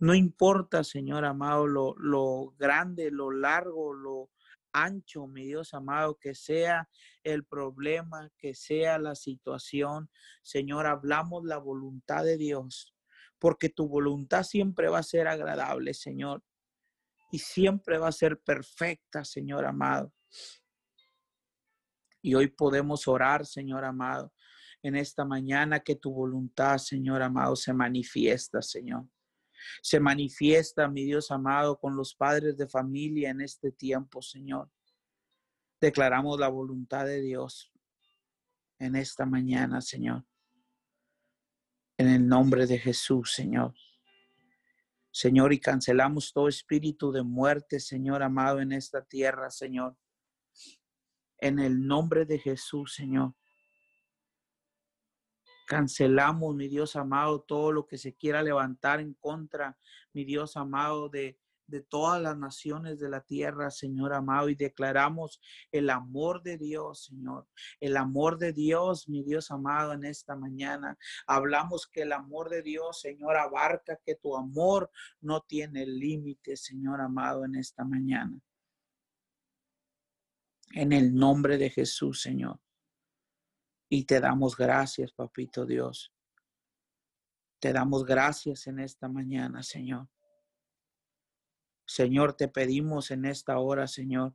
No importa, Señor amado, lo, grande, lo largo, lo ancho, mi Dios amado, que sea el problema, que sea la situación. Señor, hablamos la voluntad de Dios, porque tu voluntad siempre va a ser agradable, Señor y siempre va a ser perfecta, Señor amado. Y hoy podemos orar, Señor amado, en esta mañana que tu voluntad, Señor amado, se manifiesta, Señor. Se manifiesta, mi Dios amado, con los padres de familia en este tiempo, Señor. Declaramos la voluntad de Dios en esta mañana, Señor. En el nombre de Jesús, Señor. Señor, y cancelamos todo espíritu de muerte, Señor amado, en esta tierra, Señor. En el nombre de Jesús, Señor. Cancelamos, mi Dios amado, todo lo que se quiera levantar en contra, mi Dios amado, de, de todas las naciones de la tierra, Señor amado, y declaramos el amor de Dios, Señor, el amor de Dios, mi Dios amado, en esta mañana. Hablamos que el amor de Dios, Señor, abarca, que tu amor no tiene límite, Señor amado, en esta mañana. En el nombre de Jesús, Señor. Y te damos gracias, papito Dios. Te damos gracias en esta mañana, Señor. Señor, te pedimos en esta hora, Señor.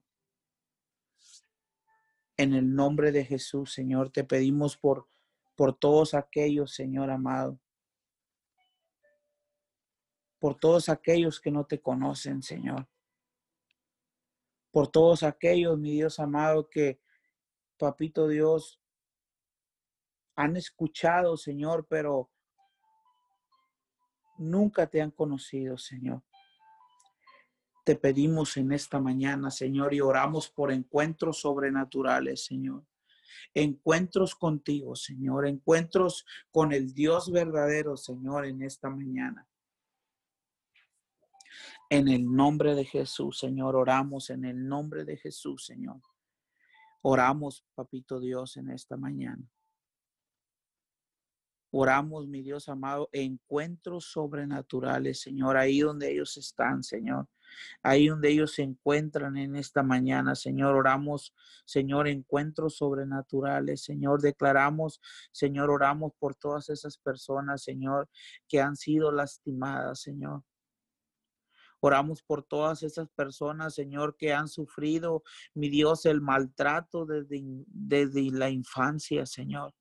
En el nombre de Jesús, Señor, te pedimos por, por todos aquellos, Señor amado. Por todos aquellos que no te conocen, Señor. Por todos aquellos, mi Dios amado, que, papito Dios, han escuchado, Señor, pero nunca te han conocido, Señor. Te pedimos en esta mañana, Señor, y oramos por encuentros sobrenaturales, Señor. Encuentros contigo, Señor. Encuentros con el Dios verdadero, Señor, en esta mañana. En el nombre de Jesús, Señor, oramos en el nombre de Jesús, Señor. Oramos, papito Dios, en esta mañana. Oramos, mi Dios amado, encuentros sobrenaturales, Señor, ahí donde ellos están, Señor ahí donde ellos se encuentran en esta mañana, Señor. Oramos, Señor, encuentros sobrenaturales, Señor. Declaramos, Señor, oramos por todas esas personas, Señor, que han sido lastimadas, Señor. Oramos por todas esas personas, Señor, que han sufrido, mi Dios, el maltrato desde, desde la infancia, Señor.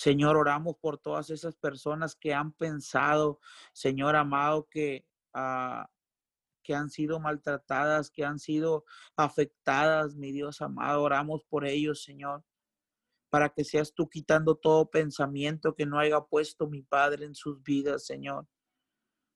Señor, oramos por todas esas personas que han pensado, Señor amado, que Ah, que han sido maltratadas, que han sido afectadas, mi Dios amado. Oramos por ellos, Señor, para que seas tú quitando todo pensamiento que no haya puesto mi Padre en sus vidas, Señor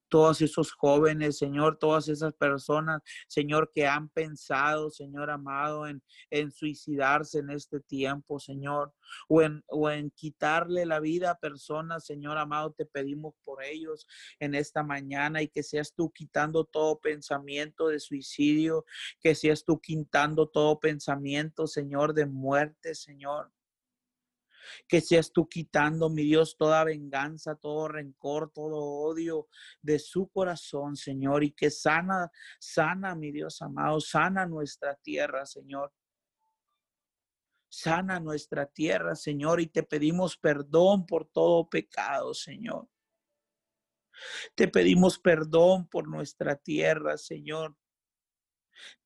todos esos jóvenes, Señor, todas esas personas, Señor, que han pensado, Señor amado, en, en suicidarse en este tiempo, Señor, o en, o en quitarle la vida a personas, Señor amado, te pedimos por ellos en esta mañana y que seas tú quitando todo pensamiento de suicidio, que seas tú quitando todo pensamiento, Señor, de muerte, Señor que seas tú quitando, mi Dios, toda venganza, todo rencor, todo odio de su corazón, Señor, y que sana, sana, mi Dios amado, sana nuestra tierra, Señor. Sana nuestra tierra, Señor, y te pedimos perdón por todo pecado, Señor. Te pedimos perdón por nuestra tierra, Señor.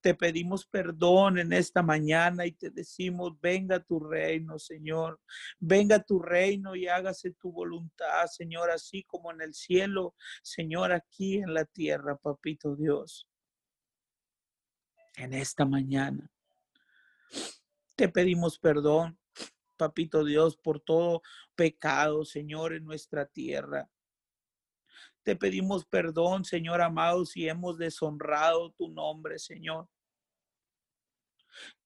Te pedimos perdón en esta mañana y te decimos, venga tu reino, Señor. Venga tu reino y hágase tu voluntad, Señor, así como en el cielo, Señor, aquí en la tierra, papito Dios. En esta mañana te pedimos perdón, papito Dios, por todo pecado, Señor, en nuestra tierra. Te pedimos perdón, Señor amado, si hemos deshonrado tu nombre, Señor.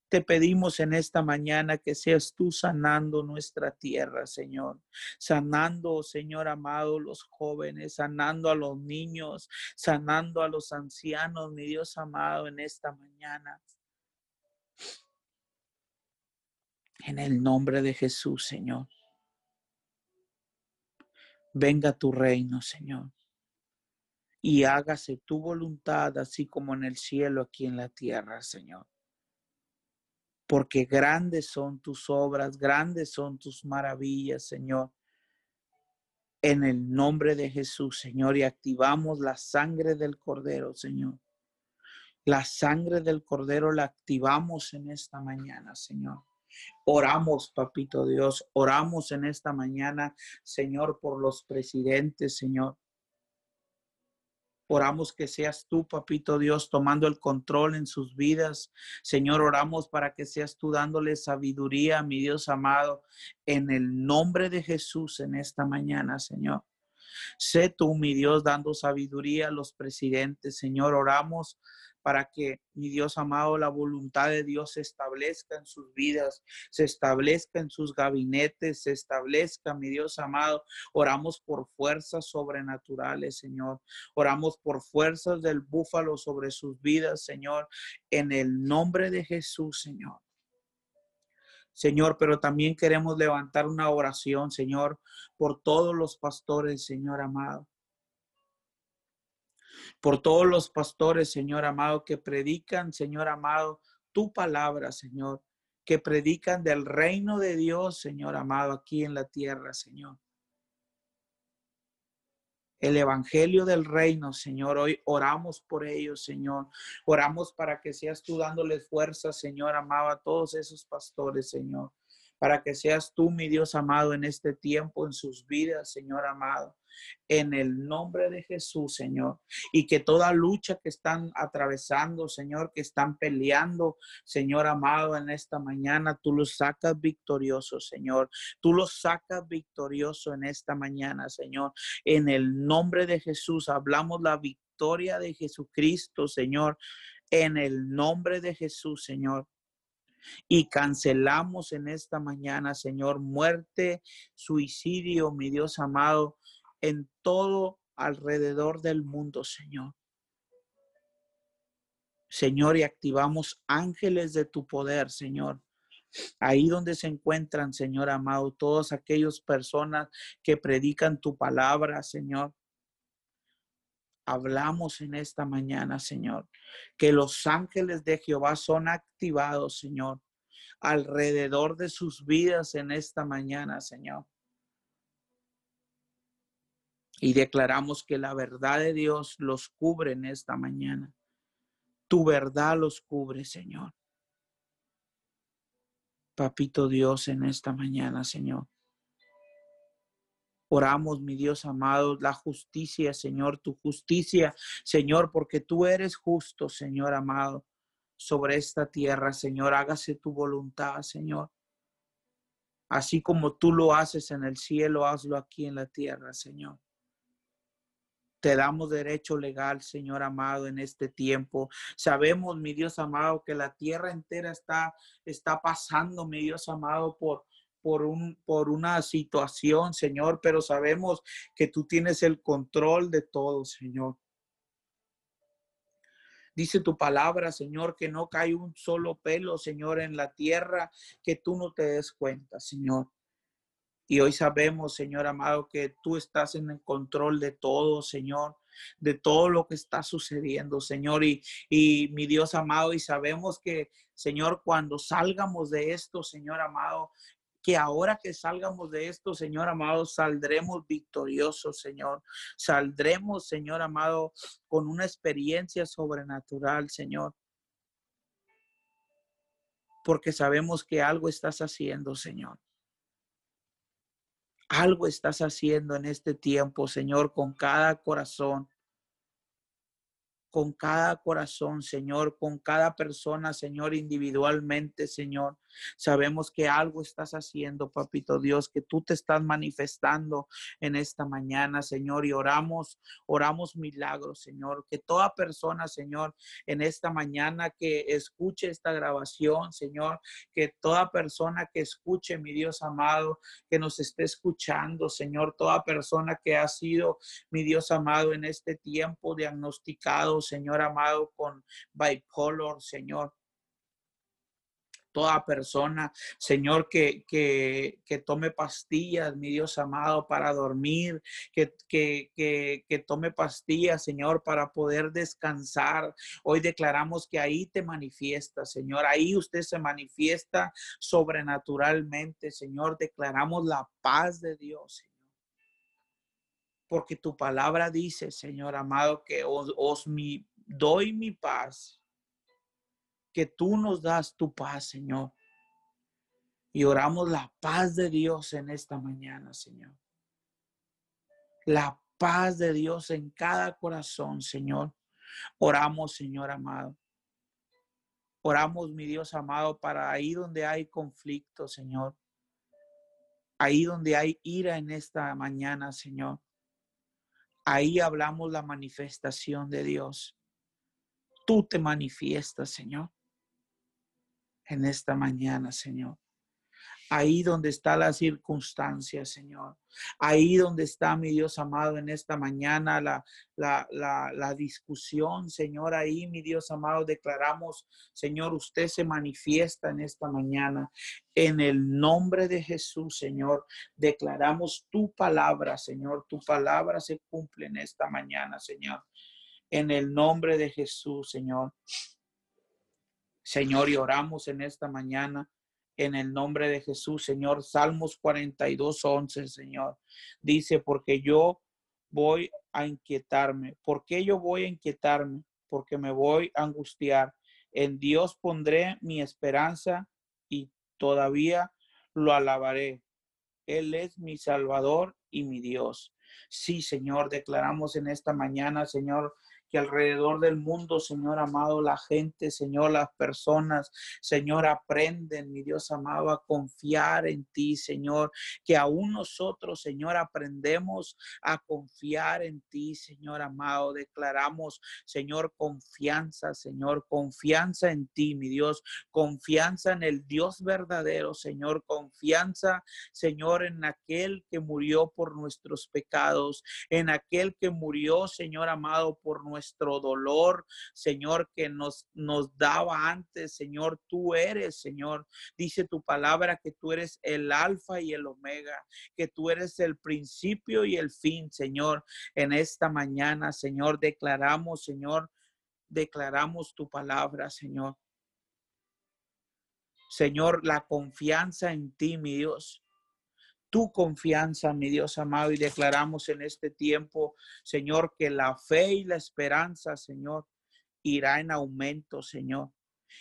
Te pedimos en esta mañana que seas tú sanando nuestra tierra, Señor. Sanando, Señor amado, los jóvenes, sanando a los niños, sanando a los ancianos, mi Dios amado, en esta mañana. En el nombre de Jesús, Señor. Venga tu reino, Señor y hágase tu voluntad, así como en el cielo, aquí en la tierra, Señor. Porque grandes son tus obras, grandes son tus maravillas, Señor. En el nombre de Jesús, Señor, y activamos la sangre del Cordero, Señor. La sangre del Cordero la activamos en esta mañana, Señor. Oramos, papito Dios, oramos en esta mañana, Señor, por los presidentes, Señor. Oramos que seas tú, papito Dios, tomando el control en sus vidas. Señor, oramos para que seas tú dándole sabiduría, mi Dios amado, en el nombre de Jesús en esta mañana, Señor. Sé tú, mi Dios, dando sabiduría a los presidentes. Señor, oramos para que, mi Dios amado, la voluntad de Dios se establezca en sus vidas, se establezca en sus gabinetes, se establezca, mi Dios amado. Oramos por fuerzas sobrenaturales, Señor. Oramos por fuerzas del búfalo sobre sus vidas, Señor, en el nombre de Jesús, Señor. Señor, pero también queremos levantar una oración, Señor, por todos los pastores, Señor amado por todos los pastores, Señor amado, que predican, Señor amado, tu palabra, Señor, que predican del reino de Dios, Señor amado, aquí en la tierra, Señor. El evangelio del reino, Señor, hoy oramos por ellos, Señor. Oramos para que seas tú dándoles fuerza, Señor amado, a todos esos pastores, Señor para que seas tú, mi Dios amado, en este tiempo, en sus vidas, Señor amado en el nombre de Jesús, Señor. Y que toda lucha que están atravesando, Señor, que están peleando, Señor amado, en esta mañana, tú los sacas victorioso, Señor. Tú los sacas victorioso en esta mañana, Señor. En el nombre de Jesús, hablamos la victoria de Jesucristo, Señor. En el nombre de Jesús, Señor. Y cancelamos en esta mañana, Señor, muerte, suicidio, mi Dios amado, en todo alrededor del mundo, Señor. Señor, y activamos ángeles de tu poder, Señor. Ahí donde se encuentran, Señor amado, todas aquellas personas que predican tu palabra, Señor. Hablamos en esta mañana, Señor, que los ángeles de Jehová son activados, Señor, alrededor de sus vidas en esta mañana, Señor y declaramos que la verdad de Dios los cubre en esta mañana. Tu verdad los cubre, Señor. Papito Dios, en esta mañana, Señor. Oramos, mi Dios amado, la justicia, Señor, tu justicia, Señor, porque tú eres justo, Señor amado, sobre esta tierra, Señor. Hágase tu voluntad, Señor. Así como tú lo haces en el cielo, hazlo aquí en la tierra, Señor. Te damos derecho legal, Señor amado, en este tiempo. Sabemos, mi Dios amado, que la tierra entera está, está pasando, mi Dios amado, por, por, un, por una situación, Señor, pero sabemos que tú tienes el control de todo, Señor. Dice tu palabra, Señor, que no cae un solo pelo, Señor, en la tierra, que tú no te des cuenta, Señor. Y hoy sabemos, Señor amado, que tú estás en el control de todo, Señor, de todo lo que está sucediendo, Señor. Y, y mi Dios amado, y sabemos que, Señor, cuando salgamos de esto, Señor amado, que ahora que salgamos de esto, Señor amado, saldremos victoriosos, Señor. Saldremos, Señor amado, con una experiencia sobrenatural, Señor. Porque sabemos que algo estás haciendo, Señor. Algo estás haciendo en este tiempo, Señor, con cada corazón con cada corazón, Señor, con cada persona, Señor, individualmente, Señor. Sabemos que algo estás haciendo, papito Dios, que tú te estás manifestando en esta mañana, Señor, y oramos, oramos milagros, Señor, que toda persona, Señor, en esta mañana que escuche esta grabación, Señor, que toda persona que escuche, mi Dios amado, que nos esté escuchando, Señor, toda persona que ha sido, mi Dios amado, en este tiempo diagnosticado, Señor amado, con bipolar, Señor toda persona, Señor, que, que, que, tome pastillas, mi Dios amado, para dormir, que, que, que, tome pastillas, Señor, para poder descansar. Hoy declaramos que ahí te manifiesta, Señor, ahí usted se manifiesta sobrenaturalmente, Señor. Declaramos la paz de Dios, porque tu palabra dice, Señor amado, que os, mi, doy mi paz, que tú nos das tu paz, Señor. Y oramos la paz de Dios en esta mañana, Señor. La paz de Dios en cada corazón, Señor. Oramos, Señor amado. Oramos, mi Dios amado, para ahí donde hay conflicto, Señor. Ahí donde hay ira en esta mañana, Señor. Ahí hablamos la manifestación de Dios. tú te manifiestas, Señor, en esta mañana, Señor ahí donde está la circunstancia, Señor. Ahí donde está, mi Dios amado, en esta mañana la, la, la, la, discusión, Señor. Ahí, mi Dios amado, declaramos, Señor, usted se manifiesta en esta mañana. En el nombre de Jesús, Señor, declaramos tu palabra, Señor. Tu palabra se cumple en esta mañana, Señor. En el nombre de Jesús, Señor. Señor, y oramos en esta mañana en el nombre de Jesús, Señor. Salmos 42, 11, Señor. Dice, porque yo voy a inquietarme. ¿Por qué yo voy a inquietarme? Porque me voy a angustiar. En Dios pondré mi esperanza y todavía lo alabaré. Él es mi Salvador y mi Dios. Sí, Señor, declaramos en esta mañana, Señor, que alrededor del mundo, Señor amado, la gente, Señor, las personas, Señor, aprenden, mi Dios amado, a confiar en ti, Señor, que aún nosotros, Señor, aprendemos a confiar en ti, Señor amado. Declaramos, Señor, confianza, Señor, confianza en ti, mi Dios, confianza en el Dios verdadero, Señor, confianza, Señor, en aquel que murió por nuestros pecados, en aquel que murió, Señor amado, por nuestros nuestro dolor, Señor, que nos, nos daba antes, Señor, tú eres, Señor. Dice tu palabra que tú eres el alfa y el omega, que tú eres el principio y el fin, Señor. En esta mañana, Señor, declaramos, Señor, declaramos tu palabra, Señor. Señor, la confianza en ti, mi Dios tu confianza, mi Dios amado, y declaramos en este tiempo, Señor, que la fe y la esperanza, Señor, irá en aumento, Señor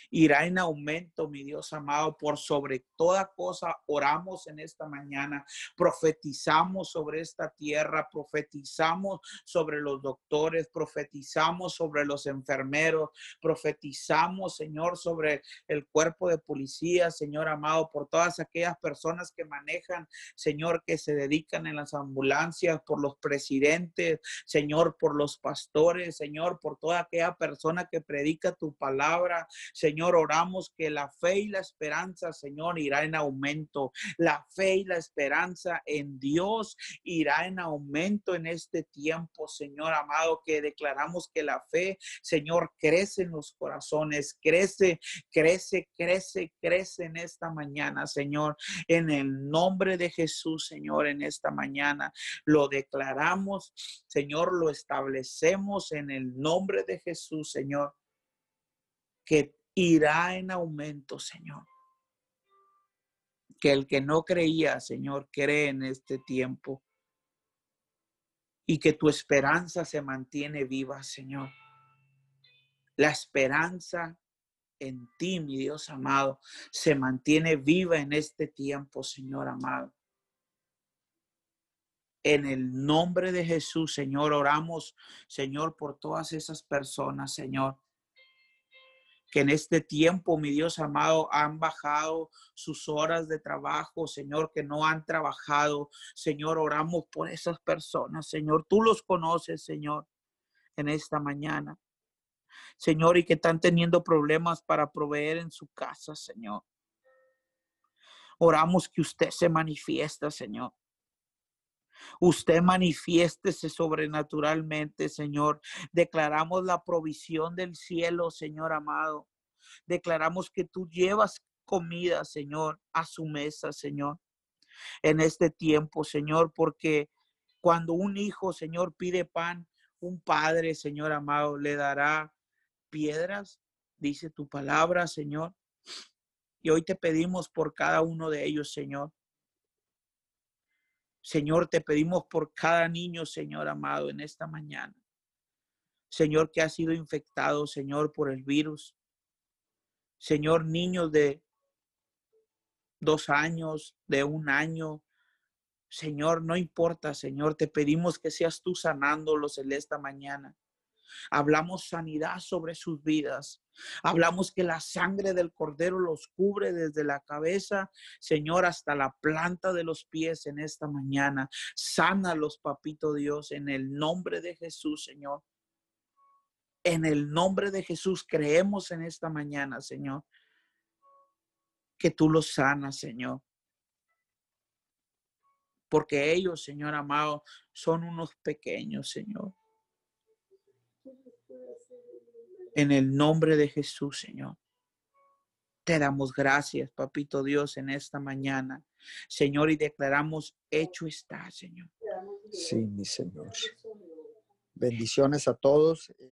irá en aumento, mi Dios amado, por sobre toda cosa. Oramos en esta mañana, profetizamos sobre esta tierra, profetizamos sobre los doctores, profetizamos sobre los enfermeros, profetizamos, Señor, sobre el cuerpo de policía, Señor amado, por todas aquellas personas que manejan, Señor, que se dedican en las ambulancias, por los presidentes, Señor, por los pastores, Señor, por toda aquella persona que predica tu palabra, Señor, oramos que la fe y la esperanza, Señor, irá en aumento. La fe y la esperanza en Dios irá en aumento en este tiempo, Señor amado, que declaramos que la fe, Señor, crece en los corazones, crece, crece, crece, crece en esta mañana, Señor. En el nombre de Jesús, Señor, en esta mañana lo declaramos, Señor, lo establecemos en el nombre de Jesús, Señor. Que irá en aumento, Señor. Que el que no creía, Señor, cree en este tiempo. Y que tu esperanza se mantiene viva, Señor. La esperanza en ti, mi Dios amado, se mantiene viva en este tiempo, Señor amado. En el nombre de Jesús, Señor, oramos, Señor, por todas esas personas, Señor, que en este tiempo, mi Dios amado, han bajado sus horas de trabajo, Señor, que no han trabajado. Señor, oramos por esas personas, Señor. Tú los conoces, Señor, en esta mañana. Señor, y que están teniendo problemas para proveer en su casa, Señor. Oramos que usted se manifiesta, Señor. Usted manifiéstese sobrenaturalmente, Señor. Declaramos la provisión del cielo, Señor amado. Declaramos que tú llevas comida, Señor, a su mesa, Señor. En este tiempo, Señor, porque cuando un hijo, Señor, pide pan, un padre, Señor amado, le dará piedras, dice tu palabra, Señor. Y hoy te pedimos por cada uno de ellos, Señor. Señor, te pedimos por cada niño, Señor amado, en esta mañana. Señor, que ha sido infectado, Señor, por el virus. Señor, niños de dos años, de un año. Señor, no importa, Señor, te pedimos que seas tú sanándolos en esta mañana. Hablamos sanidad sobre sus vidas. Hablamos que la sangre del cordero los cubre desde la cabeza, Señor, hasta la planta de los pies en esta mañana. Sánalos, papito Dios, en el nombre de Jesús, Señor. En el nombre de Jesús creemos en esta mañana, Señor, que tú los sanas, Señor. Porque ellos, Señor amado, son unos pequeños, Señor. En el nombre de Jesús, Señor. Te damos gracias, Papito Dios, en esta mañana. Señor, y declaramos, hecho está, Señor. Sí, mi Señor. Bendiciones a todos.